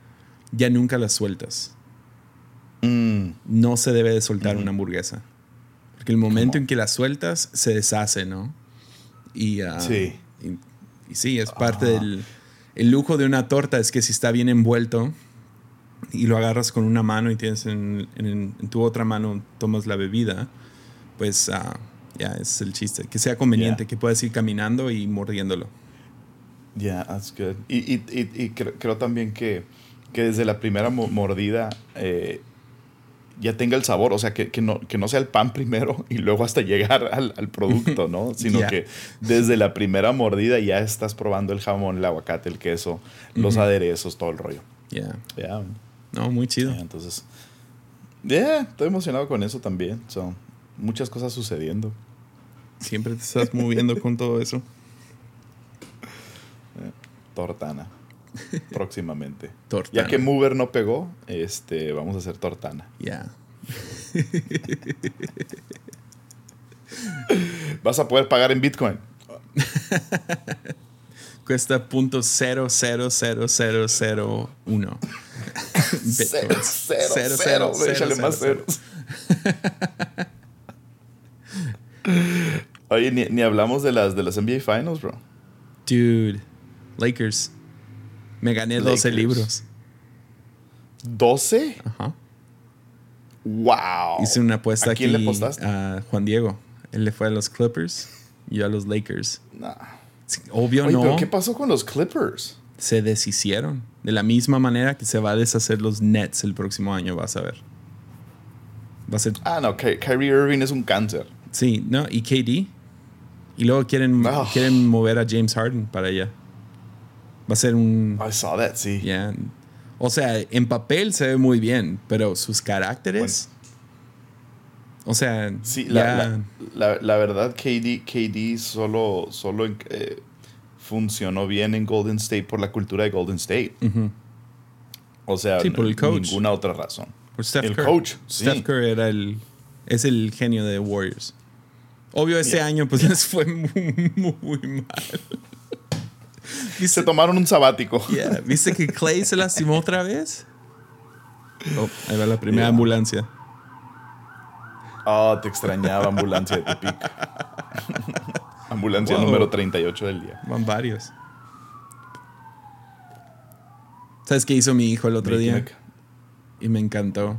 ya nunca la sueltas. Mm, no se debe de soltar una hamburguesa. Porque el momento en que la sueltas, se deshace, ¿no? Y, ah, Sí. Y, y sí, es parte del el lujo de una torta, es que si está bien envuelto y lo agarras con una mano y tienes en, en- en tu otra mano, tomas la bebida, pues ah, ya es el chiste. Que sea conveniente, Yeah. que puedas ir caminando y mordiéndolo. Yeah, that's good. Y, y, y, y creo, creo también que, que desde la primera mo- mordida eh, ya tenga el sabor, o sea, que, que, no, que no sea el pan primero y luego hasta llegar al, al producto, ¿no? Sino Yeah. que desde la primera mordida ya estás probando el jamón, el aguacate, el queso, los aderezos, todo el rollo. Ya. Yeah. No, muy chido. Yeah, entonces, yeah, estoy emocionado con eso también. So, muchas cosas sucediendo. Siempre te estás moviendo con todo eso. Tortana. Próximamente. Tortana. Ya que Mover no pegó, este, vamos a hacer Tortana. Ya. Vas a poder pagar en Bitcoin. Cuesta punto cero cero cero cero cero uno. Cero, cero, Cero, cero, cero, échale cero, más cero. ceros. Oye, ni, ni hablamos de las, de las NBA Finals, bro. Dude, Lakers. Me gané 12 Lakers. libros. ¿12? Ajá. ¡Wow! Hice una apuesta ¿A quién aquí le apostaste? a Juan Diego. Él le fue a los Clippers y yo a los Lakers. Nah. Obvio Oye, no. pero ¿qué pasó con los Clippers? Se deshicieron. De la misma manera que se va a deshacer los Nets el próximo año, vas a ver. Va a ser. Ah, no, Ky- Kyrie Irving es un cáncer. Sí, no, y KD. Y luego quieren, Ah. quieren mover a James Harden para allá. Va a ser un. I saw that, sí. ya, O sea, en papel se ve muy bien, pero sus caracteres. O sea, Sí, la, la, la- la verdad, KD, KD solo, solo eh, funcionó bien en Golden State por la cultura de Golden State. O sea, Sí, por el coach. ninguna otra razón. Por Steph el Curry. coach, sí. Steph Curry era el, es el genio de Warriors. Obvio, este Yeah. año pues les fue muy, muy mal. Se ¿Viste, tomaron un sabático. Yeah, ¿Viste que Clay se lastimó otra vez? Oh, ahí va la primera Yeah. ambulancia. Ah, te extrañaba ambulancia de Tepic. ambulancia Wow. número 38 del día. Van varios. ¿Sabes qué hizo mi hijo el otro día? Y me encantó.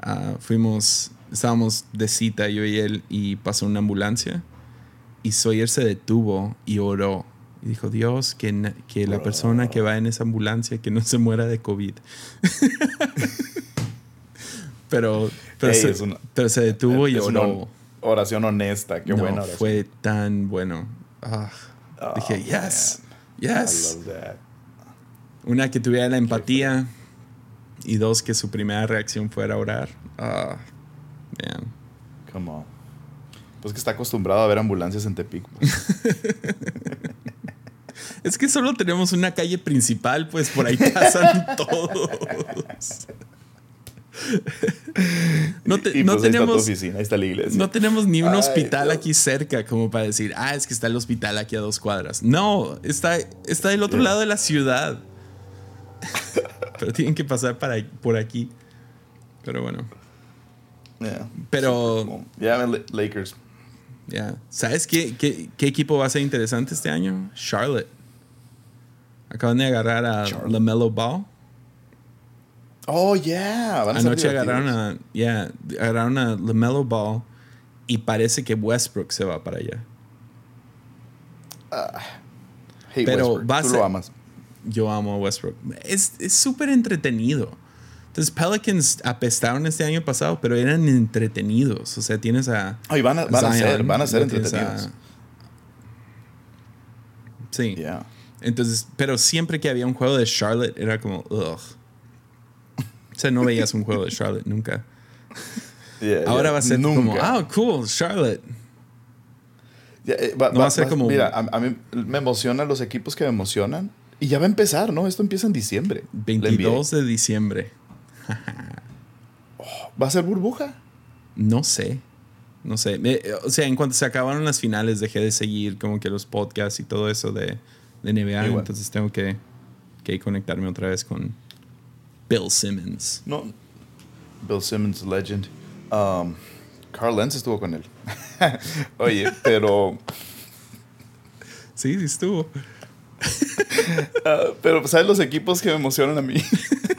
Ah, fuimos, estábamos de cita yo y él y pasó una ambulancia y Sawyer se detuvo y oró. Y dijo, Dios, que, que la persona que va en esa ambulancia, que no se muera de COVID. pero, pero, se, una- pero se detuvo y Es oró. oración honesta. Qué No, buena oración. fue tan bueno. Ah, Oh, dije, yes, I yes. love that. Una que tuviera la empatía y dos que su primera reacción fuera orar. Ah, man. Come on. Pues que está acostumbrado a ver ambulancias en Tepic. Es que solo tenemos una calle principal, pues por ahí pasan todos. No, te- y no pues ahí está tu tenemos, oficina, ahí está la iglesia. no tenemos ni un Ay, hospital aquí cerca como para decir, ah, es que está el hospital aquí a dos cuadras. No, está, está del otro Yeah. lado de la ciudad. Pero tienen que pasar para, por aquí. Pero bueno. Yeah. Pero, La- Lakers. Ya. ¿Sabes qué, qué, qué equipo va a ser interesante este año? Charlotte. Acaban de agarrar a Charlotte. LaMelo Ball. Oh, yeah. Van a ser Anoche agarraron a, yeah, agarraron a LaMelo Ball y parece que Westbrook se va para allá. Hey, Pero Westbrook, va a tú lo amas. Yo amo a Westbrook. Es es súper entretenido. Entonces, Pelicans apestaron este año pasado, pero eran entretenidos. O sea, tienes a. Ay, van a, van a Zion, ser, van a ser a- entretenidos. Sí. Yeah. Entonces, pero siempre que había un juego de Charlotte era como, ugh. O sea, no veías un juego de Charlotte nunca. Yeah, Ahora yeah. va a ser como, Nunca. ah, cool, Charlotte. Eh, va, No va a ser como- Mira, a, a mí me emocionan los equipos que me emocionan. Y ya va a empezar, ¿no? Esto empieza en diciembre. la 22 de diciembre. ¿Va a ser burbuja? No sé. No sé. Me- o sea, en cuanto se acabaron las finales, dejé de seguir como que los podcasts y todo eso de, de NBA. Igual. Entonces tengo que, que conectarme otra vez con Bill Simmons. No, Bill Simmons, legend. Um, Carl Lenz estuvo con él. Oye, pero. Sí, sí estuvo. Uh, pero, ¿sabes los equipos que me emocionan a mí?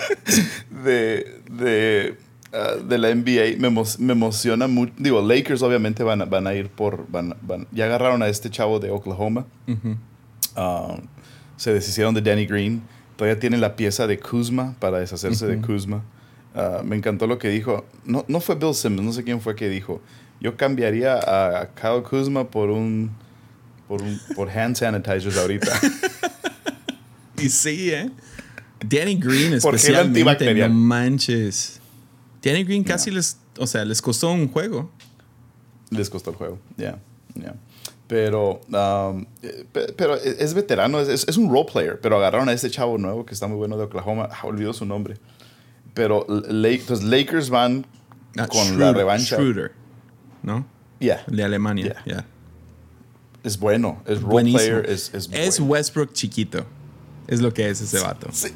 de, de, uh, de la NBA. Me, emo me, emociona mucho. Digo, Lakers obviamente van a, van a ir por. Van, van, ya agarraron a este chavo de Oklahoma. Uh -huh. se deshicieron de Danny Green. Todavía tienen la pieza de Kuzma para deshacerse -huh. de Kuzma. Uh, me encantó lo que dijo. No, no fue Bill Simmons, no sé quién fue que dijo. Yo cambiaría a, Kyle Kuzma por un. por, un, por hand sanitizers ahorita. y sí, ¿eh? Danny Green especialmente, no manches. Danny Green casi les, o sea, les costó un juego. Les costó el juego, ya, yeah. Pero, um, pero es veterano, es, es, un role player, pero agarraron a este chavo nuevo que está muy bueno de Oklahoma, ah, olvido su nombre. Pero los Lakers van Ah, con Schroeder, la revancha. Schroeder, ¿no? Yeah. De Alemania, yeah. Es bueno, es role Buenísimo. player, es, es, Es bueno. Westbrook chiquito. Es lo que es ese vato. Sí,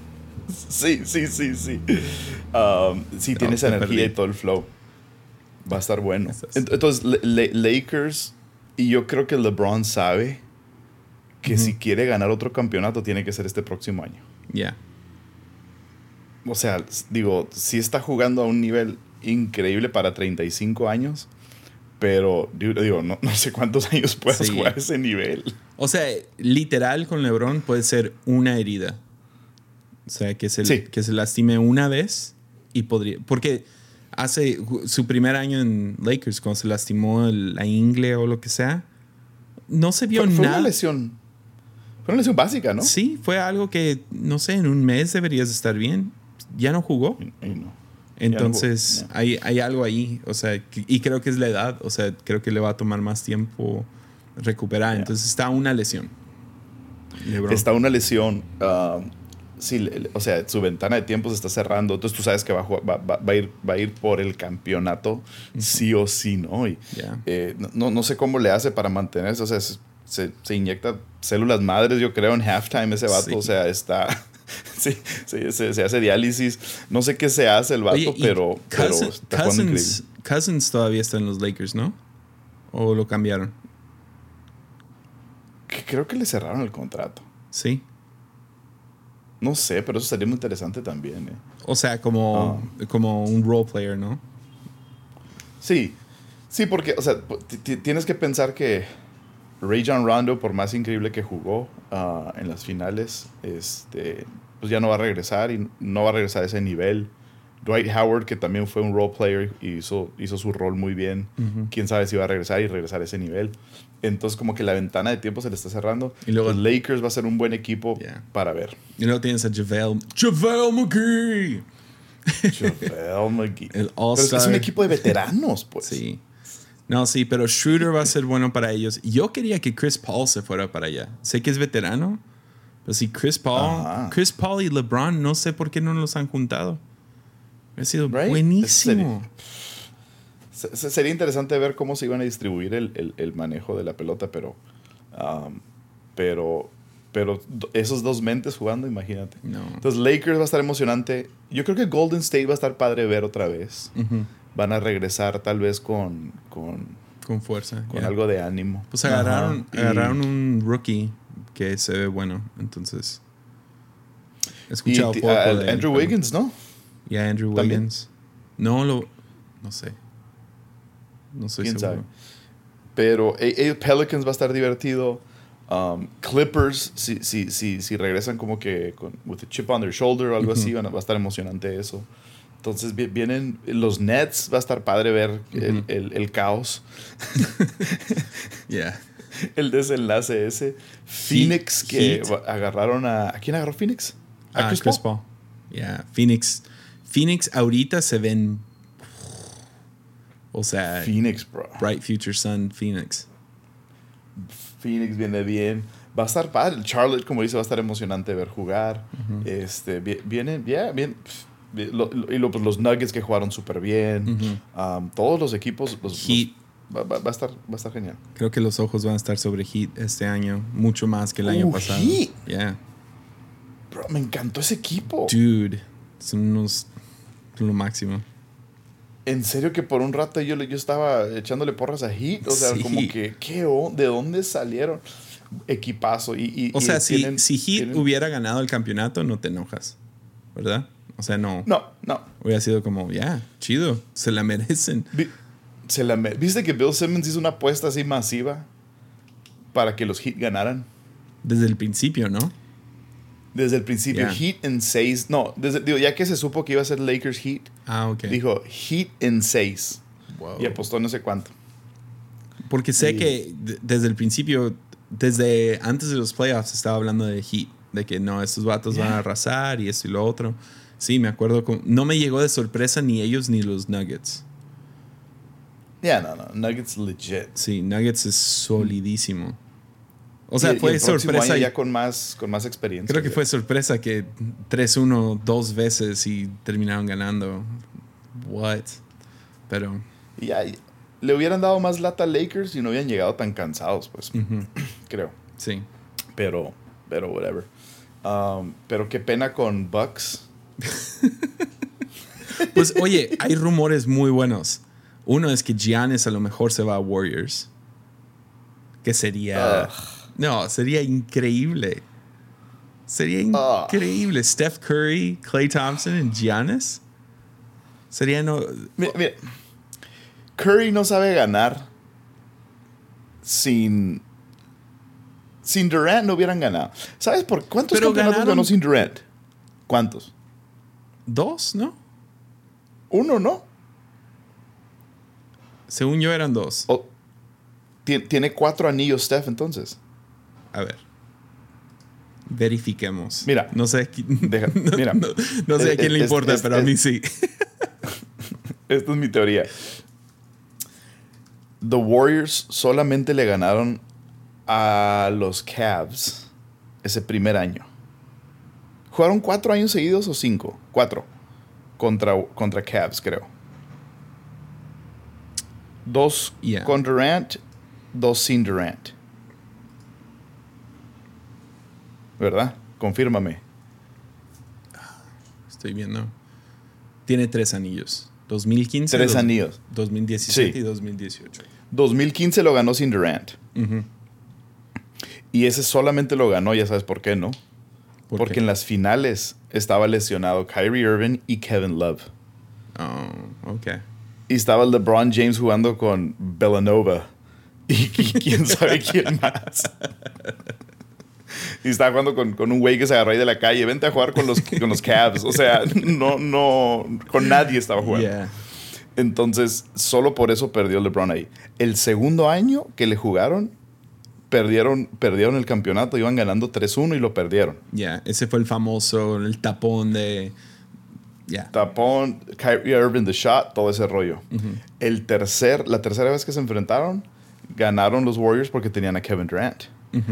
sí, sí, sí. Sí, Um, sí tiene esa energía perdí. y todo el flow. Va a estar bueno. Es. Entonces, Le- Lakers, y yo creo que LeBron sabe que si quiere ganar otro campeonato, tiene que ser este próximo año. Yeah. O sea, digo, sí está jugando a un nivel increíble para 35 años, pero digo, digo, no, no sé cuántos años puedas Sí. jugar a ese nivel. O sea, literal con LeBron puede ser una herida. O sea, que se, Sí. que se lastime una vez y podría. Porque hace su primer año en Lakers, cuando se lastimó la ingle o lo que sea, no se vio Fue, fue nada. una lesión. Fue una lesión básica, ¿no? Sí, fue algo que, no sé, en un mes deberías estar bien. Ya no jugó. Y- y no. Entonces, Ya. hay, hay algo ahí. O sea, y creo que es la edad. O sea, creo que le va a tomar más tiempo recuperar. Ya. Entonces, está una lesión. LeBron. Está una lesión. ah, sí, o sea, su ventana de tiempo se está cerrando. Entonces tú sabes que va a, jugar- va, va- va a ir, va a ir por el campeonato, sí o sí, ¿no? Y, eh, no, no sé cómo le hace para mantenerse. O sea, se, inyecta células madres, yo creo, en halftime ese vato. Sí. O sea, está. sí, sí, se, se hace diálisis. No sé qué se hace el vato, Oye, pero, pero está jugando increíble. Cousins, todavía está en los Lakers, ¿no? ¿O lo cambiaron? Creo que le cerraron el contrato. Sí. No sé, pero eso sería muy interesante también. ¿eh? O sea, como, Ah. como un role player, ¿no? Sí, sí, porque, o sea, tienes que pensar que Ray John Rondo, por más increíble que jugó ah, en las finales, este, pues ya no va a regresar y no va a regresar a ese nivel. Dwight Howard, que también fue un role player y hizo, hizo su rol muy bien, quién sabe si va a regresar y regresar a ese nivel. Entonces, como que la ventana de tiempo se le está cerrando. Y luego- Los Lakers va a ser un buen equipo Yeah. para ver. Y luego tienes a JaVale. JaVale McGee. JaVale McGee. El Pero es, All-Star. es un equipo de veteranos, pues. Sí. No, sí, pero Schroeder va a ser bueno para ellos. Yo quería que Chris Paul se fuera para allá. Sé que es veterano, pero si Chris Paul, Ajá. Chris Paul y LeBron, no sé por qué no los han juntado. Ha sido Right? buenísimo. Se- se- Sería interesante ver cómo se iban a distribuir el, el- el manejo de la pelota, pero, um, pero, pero esos dos mentes jugando, imagínate. No. Entonces Lakers va a estar emocionante. Yo creo que Golden State va a estar padre ver otra vez. Van a regresar tal vez con, con, Con fuerza. con yeah. algo de ánimo. Pues agarraron, y- agarraron un rookie que se ve bueno. Entonces. He escuchado y poco a- de Andrew Wiggins, ¿no? Y a Andrew ¿También? Wiggins. No lo. No sé. No soy ¿Quién seguro. sabe? Pero eh, eh, Pelicans va a estar divertido. Um, Clippers, si, si, si, si regresan como que con with a chip on their shoulder o algo así, van a- va a estar emocionante eso. Entonces vi- vienen los Nets, va a estar padre ver el, Ujú. el- el caos, Yeah. el desenlace ese. Phoenix, que Heat. agarraron a... ¿A quién agarró Phoenix? Ah, Chris, Paul. Yeah. Phoenix. Phoenix ahorita se ven. O sea, Phoenix, bro. Bright Future Sun Phoenix. Phoenix viene bien. Va a estar padre. Charlotte, como dice, va a estar emocionante ver jugar. este, vi- vienen, yeah, bien. lo- lo- y lo- pues, los Nuggets que jugaron súper bien. Um, todos los equipos. Los, Heat. los- va, va- va a estar, va a estar genial. Creo que los ojos van a estar sobre Heat este año. Mucho más que el año Uh, pasado. Heat. Yeah. Bro, me encantó ese equipo. Dude. Son unos. Lo máximo. En serio que por un rato yo, yo estaba echándole porras a Heat. O sea, Sí. como que, ¿qué? o- ¿De dónde salieron? Equipazo. Y, y- O y sea, si, tienen- si Heat tienen- hubiera ganado el campeonato, no te enojas, ¿verdad? O sea, no. No, no. Hubiera sido como, ya, chido, se la merecen. Vi- se la me- ¿Viste que Bill Simmons hizo una apuesta así masiva para que los Heat ganaran? Desde el principio, ¿no? Desde el principio, Yeah. Heat en 6. No, desde, digo, ya que se supo que iba a ser Lakers Heat, Ah, ok. dijo Heat en 6. Wow. Y apostó no sé cuánto. Porque sé Y- que desde el principio, desde antes de los playoffs, estaba hablando de Heat, de que no, estos vatos van a Yeah. arrasar y esto y lo otro. Sí, me acuerdo. con- no me llegó de sorpresa ni ellos ni los Nuggets. Ya, no, no. Nuggets legit. Sí, Nuggets es solidísimo. O sea, Y- y fue el sorpresa. año ya con más, con más experiencia. creo que ya. fue sorpresa que 3-1 dos veces y terminaron ganando. What? Pero. Y y le hubieran dado más lata a Lakers y no hubieran llegado tan cansados, pues. Creo. Sí. Pero, pero whatever. Um, pero qué pena con Bucks. Pues oye, hay rumores muy buenos. Uno es que Giannis a lo mejor se va a Warriors. Que sería. No, sería increíble. Sería Ugh. increíble. Steph Curry, Clay Thompson y Giannis. Sería no. Mira, mira, Curry no sabe ganar sin. Sin Durant no hubieran ganado. ¿Sabes por cuántos Pero campeonatos ganaron- ganó sin Durant? ¿Cuántos? Dos, ¿no? Uno, ¿no? Según yo eran dos. O- ti- tiene cuatro anillos Steph entonces. A ver. Verifiquemos. Mira. No sé. Deja- no, mira. no- no sé a quién le es- importa, es- pero a mí sí. Esta es mi teoría. The Warriors solamente le ganaron a los Cavs ese primer año. ¿Jugaron cuatro años seguidos o cinco? Cuatro. Contra, contra Cavs, creo. Dos Yeah. con Durant, dos sin Durant. ¿Verdad? Confírmame. Estoy viendo. Tiene tres anillos. 2015. Tres dos- anillos. 2017 Sí. y 2018. 2015 lo ganó sin Durant. Y ese solamente lo ganó, ya sabes por qué, ¿no? ¿Por Porque qué? en las finales estaba lesionado Kyrie Irving y Kevin Love. Oh, ok. Y estaba LeBron James jugando con Villanova. Y, y quién sabe quién más. Y estaba jugando con, con un güey que se agarró ahí de la calle. Vente a jugar con los, con los Cavs. O sea, no, no, con nadie estaba jugando. Yeah. Entonces, solo por eso perdió LeBron ahí. El segundo año que le jugaron, perdieron, perdieron el campeonato. Iban ganando 3-1 y lo perdieron. Yeah. Ese fue el famoso, el tapón de. Yeah. Tapón, Kyrie Irving, the shot, todo ese rollo. El tercer, la tercera vez que se enfrentaron, ganaron los Warriors porque tenían a Kevin Durant.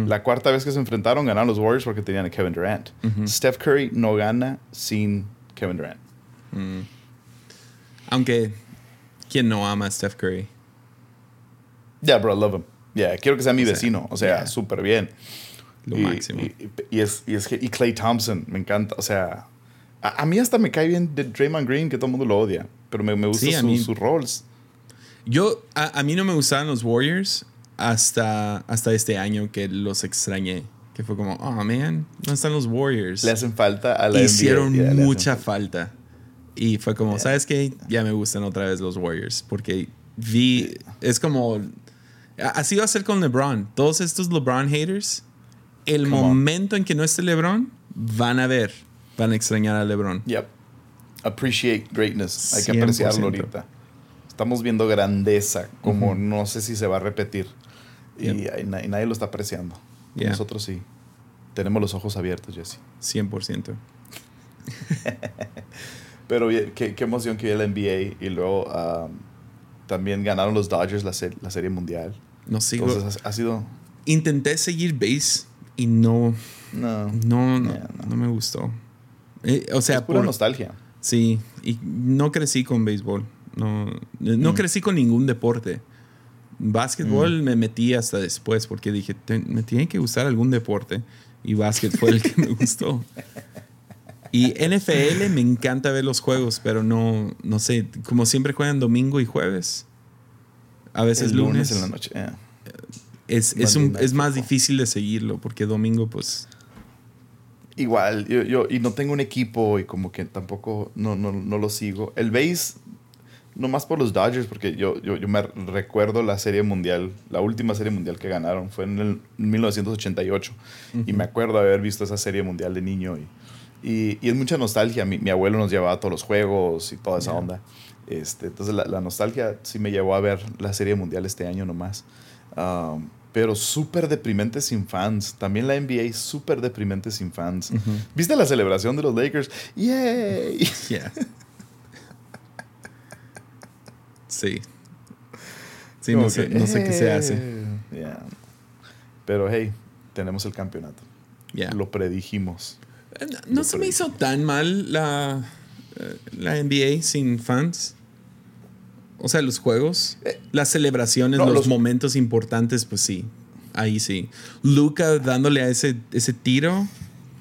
La cuarta vez que se enfrentaron, ganaron los Warriors porque tenían a Kevin Durant. Steph Curry no gana sin Kevin Durant. Aunque, ¿quién no ama a Steph Curry? Yeah, bro, I love him. Yeah, quiero que sea mi O sea, vecino. O sea, yeah. súper bien. Lo y, máximo. Y, y es, y, es, y Clay Thompson, me encanta. O sea, a, a mí hasta me cae bien de Draymond Green, que todo el mundo lo odia. Pero me, me gusta Sí, a su- mí- sus roles. Yo, a, a mí no me gustaban los Warriors hasta, hasta este año que los extrañé. Que fue como, oh man, no están los Warriors. Le hacen falta a la Hicieron NBA. Yeah, mucha falta. Y fue como, ¿sabes qué? Ya me gustan otra vez los Warriors. Porque vi, es como, así va a ser con LeBron. Todos estos LeBron haters, el Come on. momento en que no esté LeBron, van a ver, van a extrañar a LeBron. Yep. Appreciate greatness. Hay que 100%. apreciarlo ahorita. Estamos viendo grandeza, como no sé si se va a repetir. Y, Yep. nadie lo está apreciando. Yeah. Nosotros sí. Tenemos los ojos abiertos, Jesse. 100%. Pero qué, qué emoción que la NBA. Y luego um, también ganaron los Dodgers la, se- la Serie Mundial. No sigo. Entonces ha, ha sido. Intenté seguir base y no, No. no, no, Yeah, no. no me gustó. Eh, o sea, es pura por- nostalgia. Sí, y no crecí con béisbol. No, no Mm. crecí con ningún deporte. Básquetbol me metí hasta después porque dije, "Te- me tiene que gustar algún deporte. Y básquet fue el que me gustó. Y NFL me encanta ver los juegos, pero no, no sé, como siempre juegan domingo y jueves. A veces El lunes. en la noche. eh. Es, es, un- es más difícil de seguirlo porque domingo, pues. Igual, yo, yo- y no tengo un equipo y como que tampoco no, no, no lo sigo. El base, nomás por los Dodgers, porque yo, yo, yo me recuerdo la serie mundial, la última serie mundial que ganaron fue en el 1988. Y me acuerdo haber visto esa serie mundial de niño. Y, y, y es mucha nostalgia. Mi, mi abuelo nos llevaba a todos los juegos y toda esa Yeah. onda. Este, entonces la, la nostalgia sí me llevó a ver la serie mundial este año nomás. Um, pero súper deprimente sin fans. También la NBA súper deprimente sin fans. ¿Viste la celebración de los Lakers? ¡Yay! Yeah. Sí. Sí, no sé, que, no sé qué se hace. "Eh". Yeah. Pero hey, tenemos el campeonato. Yeah. Lo predijimos. Eh, No, se me hizo tan mal la, eh, la NBA sin fans. O sea, los juegos, las celebraciones, no, los, los- momentos importantes, pues sí. Ahí sí. Luca dándole a ese, ese tiro.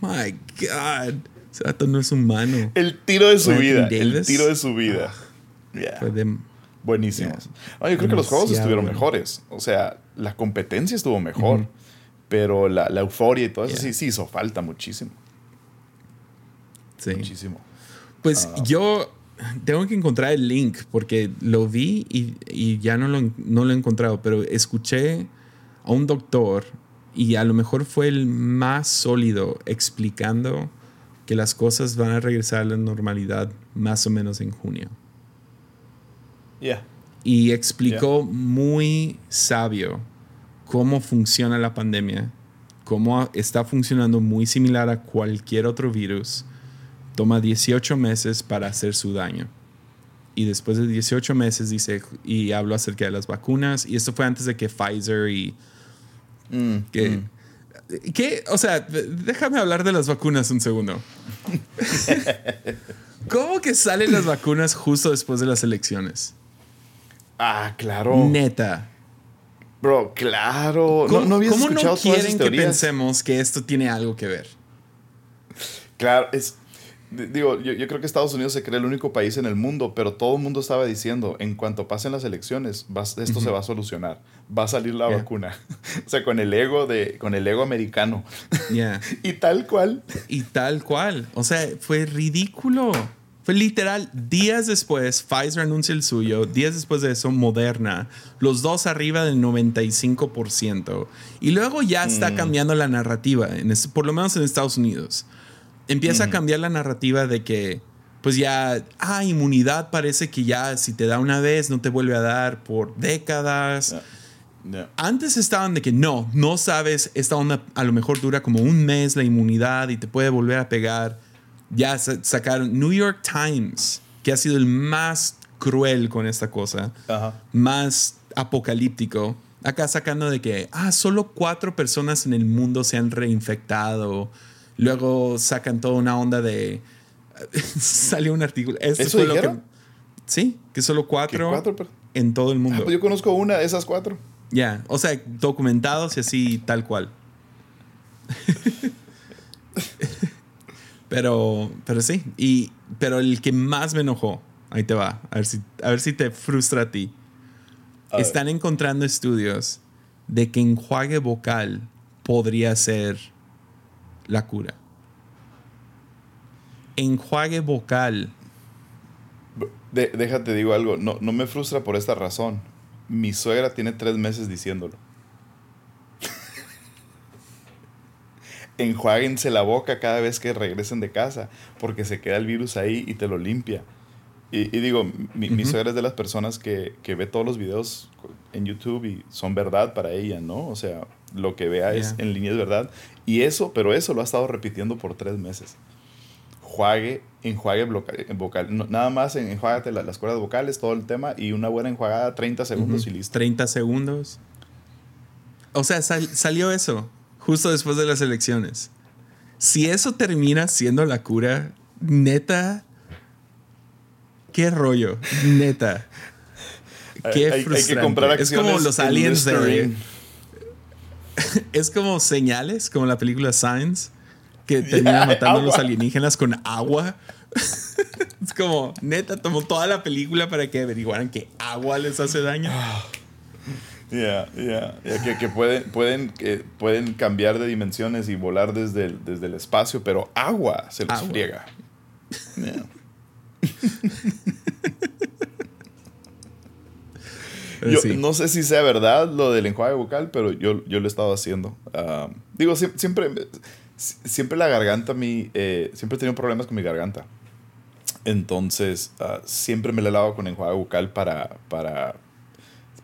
My God. Ese no es humano. El tiro de su Anthony vida. El tiro de su vida. Yeah. Fue de- Buenísimos. No, yo creo que los juegos estuvieron mejores. O sea, la competencia estuvo mejor. Pero la, la euforia y todo eso Yeah. sí, sí hizo falta muchísimo. sí. Muchísimo. Pues Ah. yo tengo que encontrar el link porque lo vi y, y ya no lo, no lo he encontrado, pero escuché a un doctor y a lo mejor fue el más sólido explicando que las cosas van a regresar a la normalidad más o menos en junio. Yeah. Y explicó muy sabio cómo funciona la pandemia, cómo está funcionando muy similar a cualquier otro virus. Toma 18 meses para hacer su daño. Y después de 18 meses dice, y habló acerca de las vacunas, y esto fue antes de que Pfizer y... Mm, Que, mm. ¿Qué? O sea, déjame hablar de las vacunas un segundo. ¿Cómo que salen las vacunas justo después de las elecciones? Ah, claro. Neta. Bro, claro. ¿Cómo no, no cómo escuchado no todas quieren que pensemos que esto tiene algo que ver? Claro, es. Digo, yo, yo creo que Estados Unidos se cree el único país en el mundo, pero todo el mundo estaba diciendo, en cuanto pasen las elecciones, vas- esto se va a solucionar, va a salir la Yeah. vacuna. o sea, con el ego de, con el ego americano. Ya. y tal cual. Y tal cual. O sea, fue ridículo. Fue literal, días después, Pfizer anuncia el suyo, días después de eso, Moderna, los dos arriba del 95%. Y luego ya está cambiando la narrativa, en por lo menos en Estados Unidos. Empieza a cambiar la narrativa de que, pues ya, ah, inmunidad parece que ya si te da una vez no te vuelve a dar por décadas. Yeah. Antes estaban de que no, no sabes, esta onda a lo mejor dura como un mes la inmunidad y te puede volver a pegar. Ya sa- sacaron New York Times, que ha sido el más cruel con esta cosa, Ajá. más apocalíptico. Acá sacando de que, ah, solo cuatro personas en el mundo se han reinfectado. Luego sacan toda una onda de... Salió un artículo. Esto ¿Eso fue lo que... Sí, que solo ¿Qué cuatro, cuatro? en todo el Ah, mundo. pues yo conozco una de esas cuatro. Ya, o sea, documentados y así, tal cual. pero, pero sí, y, pero el que más me enojó, ahí te va, a ver si, a ver si te frustra a ti. A ver. Están encontrando estudios de que enjuague vocal podría ser la cura. Enjuague vocal. De- déjate digo algo, no, no me frustra por esta razón. Mi suegra tiene tres meses diciéndolo. Enjuáguense la boca cada vez que regresen de casa, porque se queda el virus ahí y te lo limpia. Y, y digo, mi, mi Ujú. suegra es de las personas que, que ve todos los videos en YouTube y son verdad para ella, ¿no? O sea, lo que vea es Yeah. en línea es verdad. Y eso, pero eso lo ha estado repitiendo por tres meses enjuague, enjuague en vocal. No, nada más en, enjuágate la- las cuerdas vocales, todo el tema, y una buena enjuagada, 30 segundos Ujú, y listo. 30 segundos. O sea, sal- salió eso justo después de las elecciones. Si eso termina siendo la cura, neta, qué rollo, neta. Qué hay- hay que frustrante. comprar es como los en aliens de... Es como señales, como la película Signs, que termina matando a los alienígenas con agua. es como, neta, tomó toda la película para que averiguaran que agua les hace daño. Ya, ya, que, que, pueden, pueden, pueden cambiar de dimensiones y volar desde el, desde el espacio, pero agua se los friega. yo no sé si sea verdad lo del enjuague vocal, pero yo, yo lo he estado haciendo. Ah, digo, siempre, siempre la garganta a mí, eh, siempre he tenido problemas con mi garganta. Entonces, ah, siempre me la lavo con enjuague bucal para, para,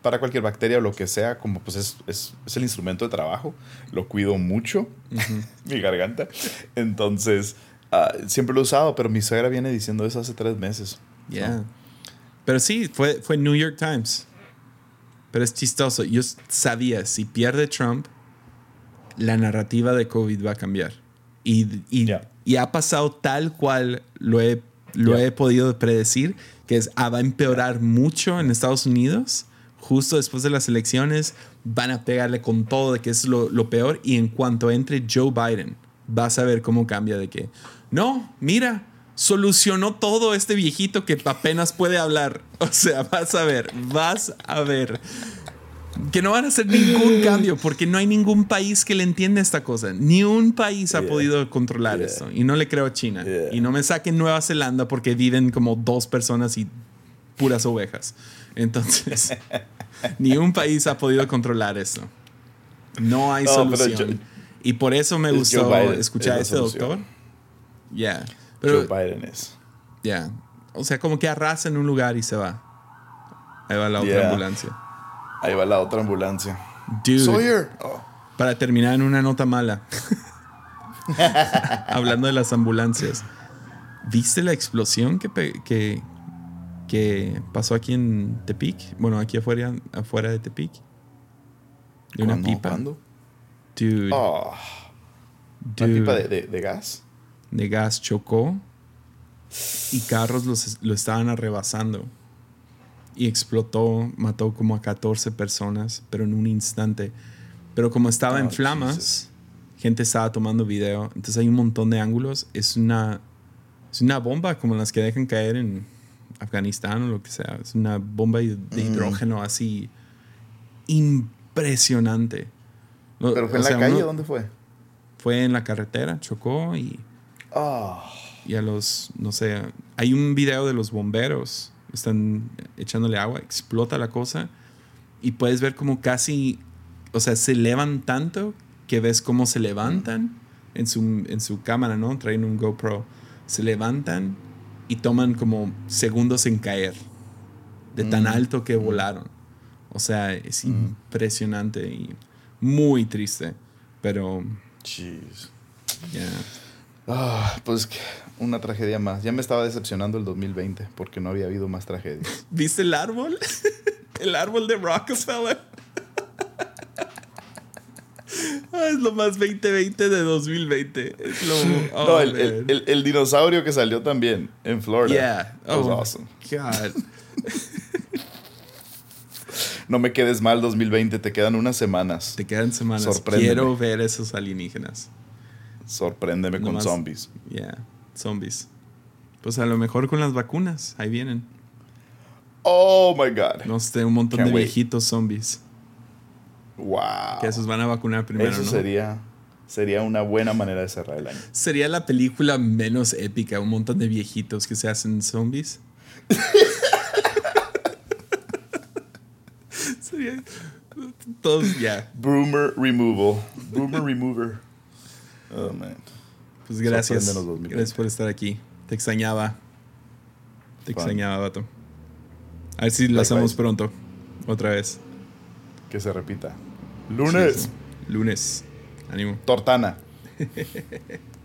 para cualquier bacteria o lo que sea, como pues es, es, es el instrumento de trabajo. Lo cuido mucho, mi garganta. Entonces, ah, siempre lo he usado, pero mi suegra viene diciendo eso hace tres meses. Ya. Pero sí, fue, fue New York Times. Pero es chistoso. Yo sabía, si pierde Trump, la narrativa de COVID va a cambiar. Y, y, y ha pasado tal cual lo he, lo he podido predecir, que es, ah, va a empeorar mucho en Estados Unidos. Justo después de las elecciones van a pegarle con todo de que es lo, lo peor. Y en cuanto entre Joe Biden, vas a ver cómo cambia de que, no, mira, solucionó todo este viejito que apenas puede hablar. O sea, vas a ver, vas a ver que no van a hacer ningún cambio porque no hay ningún país que le entienda esta cosa. Ni un país ha podido controlar esto. Y no le creo a China. Y no me saquen Nueva Zelanda porque viven como dos personas y puras ovejas. Entonces, ni un país ha podido controlar esto. No hay solución. y por eso me gustó escuchar a este doctor. Ya. Joe Biden es. Ya. O sea, como que arrasa en un lugar y se va. Ahí va la otra ambulancia. Ahí va la otra ambulancia. Dude. Sawyer. Para terminar en una nota mala. Hablando de las ambulancias. ¿Viste la explosión que, que, que pasó aquí en Tepic? Bueno, aquí afuera, afuera de Tepic. De una pipa. ¿Cuándo? Dude. Oh. ¿Una pipa de, de, gas? De gas chocó y carros los, lo estaban arrebasando y explotó, mató como a 14 personas, pero en un instante. Pero como estaba en oh, flamas, gente estaba tomando video, entonces hay un montón de ángulos. Es una, es una bomba como las que dejan caer en Afganistán o lo que sea. Es una bomba de mm. hidrógeno así impresionante. ¿Pero fue en la calle? ¿Dónde fue? Fue en la carretera, chocó y... Oh. Y a los, no sé, hay un video de los bomberos están echándole agua, explota la cosa y puedes ver como casi, o sea, se elevan tanto que ves cómo se levantan en su, en su cámara, ¿no? Traen un GoPro, se levantan y toman como segundos en caer de tan mm. alto que volaron. O sea, es mm. impresionante y muy triste, pero... Jeez. Ah, pues una tragedia más. Ya me estaba decepcionando el 2020 porque no había habido más tragedias. ¿Viste el árbol? el árbol de Rockefeller. Ah, es lo más 2020 de 2020. no, oh, el, dinosaurio que salió también en Florida. Yeah. Oh, awesome. no me quedes mal 2020, te quedan unas semanas. Te quedan semanas. Quiero ver esos alienígenas. Sorpréndeme con zombies. Yeah, zombies. Pues a lo mejor con las vacunas, ahí vienen. Oh my god. No sé, un montón de viejitos zombies. Wow. Que esos van a vacunar primero. Eso sería, sería una buena manera de cerrar el año. Sería la película menos épica, un montón de viejitos que se hacen zombies. sería todos ya. Boomer removal. Boomer remover. Oh, man. Pues gracias. Gracias por estar aquí. Te extrañaba. Te extrañaba, vato. A ver si lo hacemos pronto. Otra vez. Que se repita. Lunes. Lunes. Ánimo. Tortana.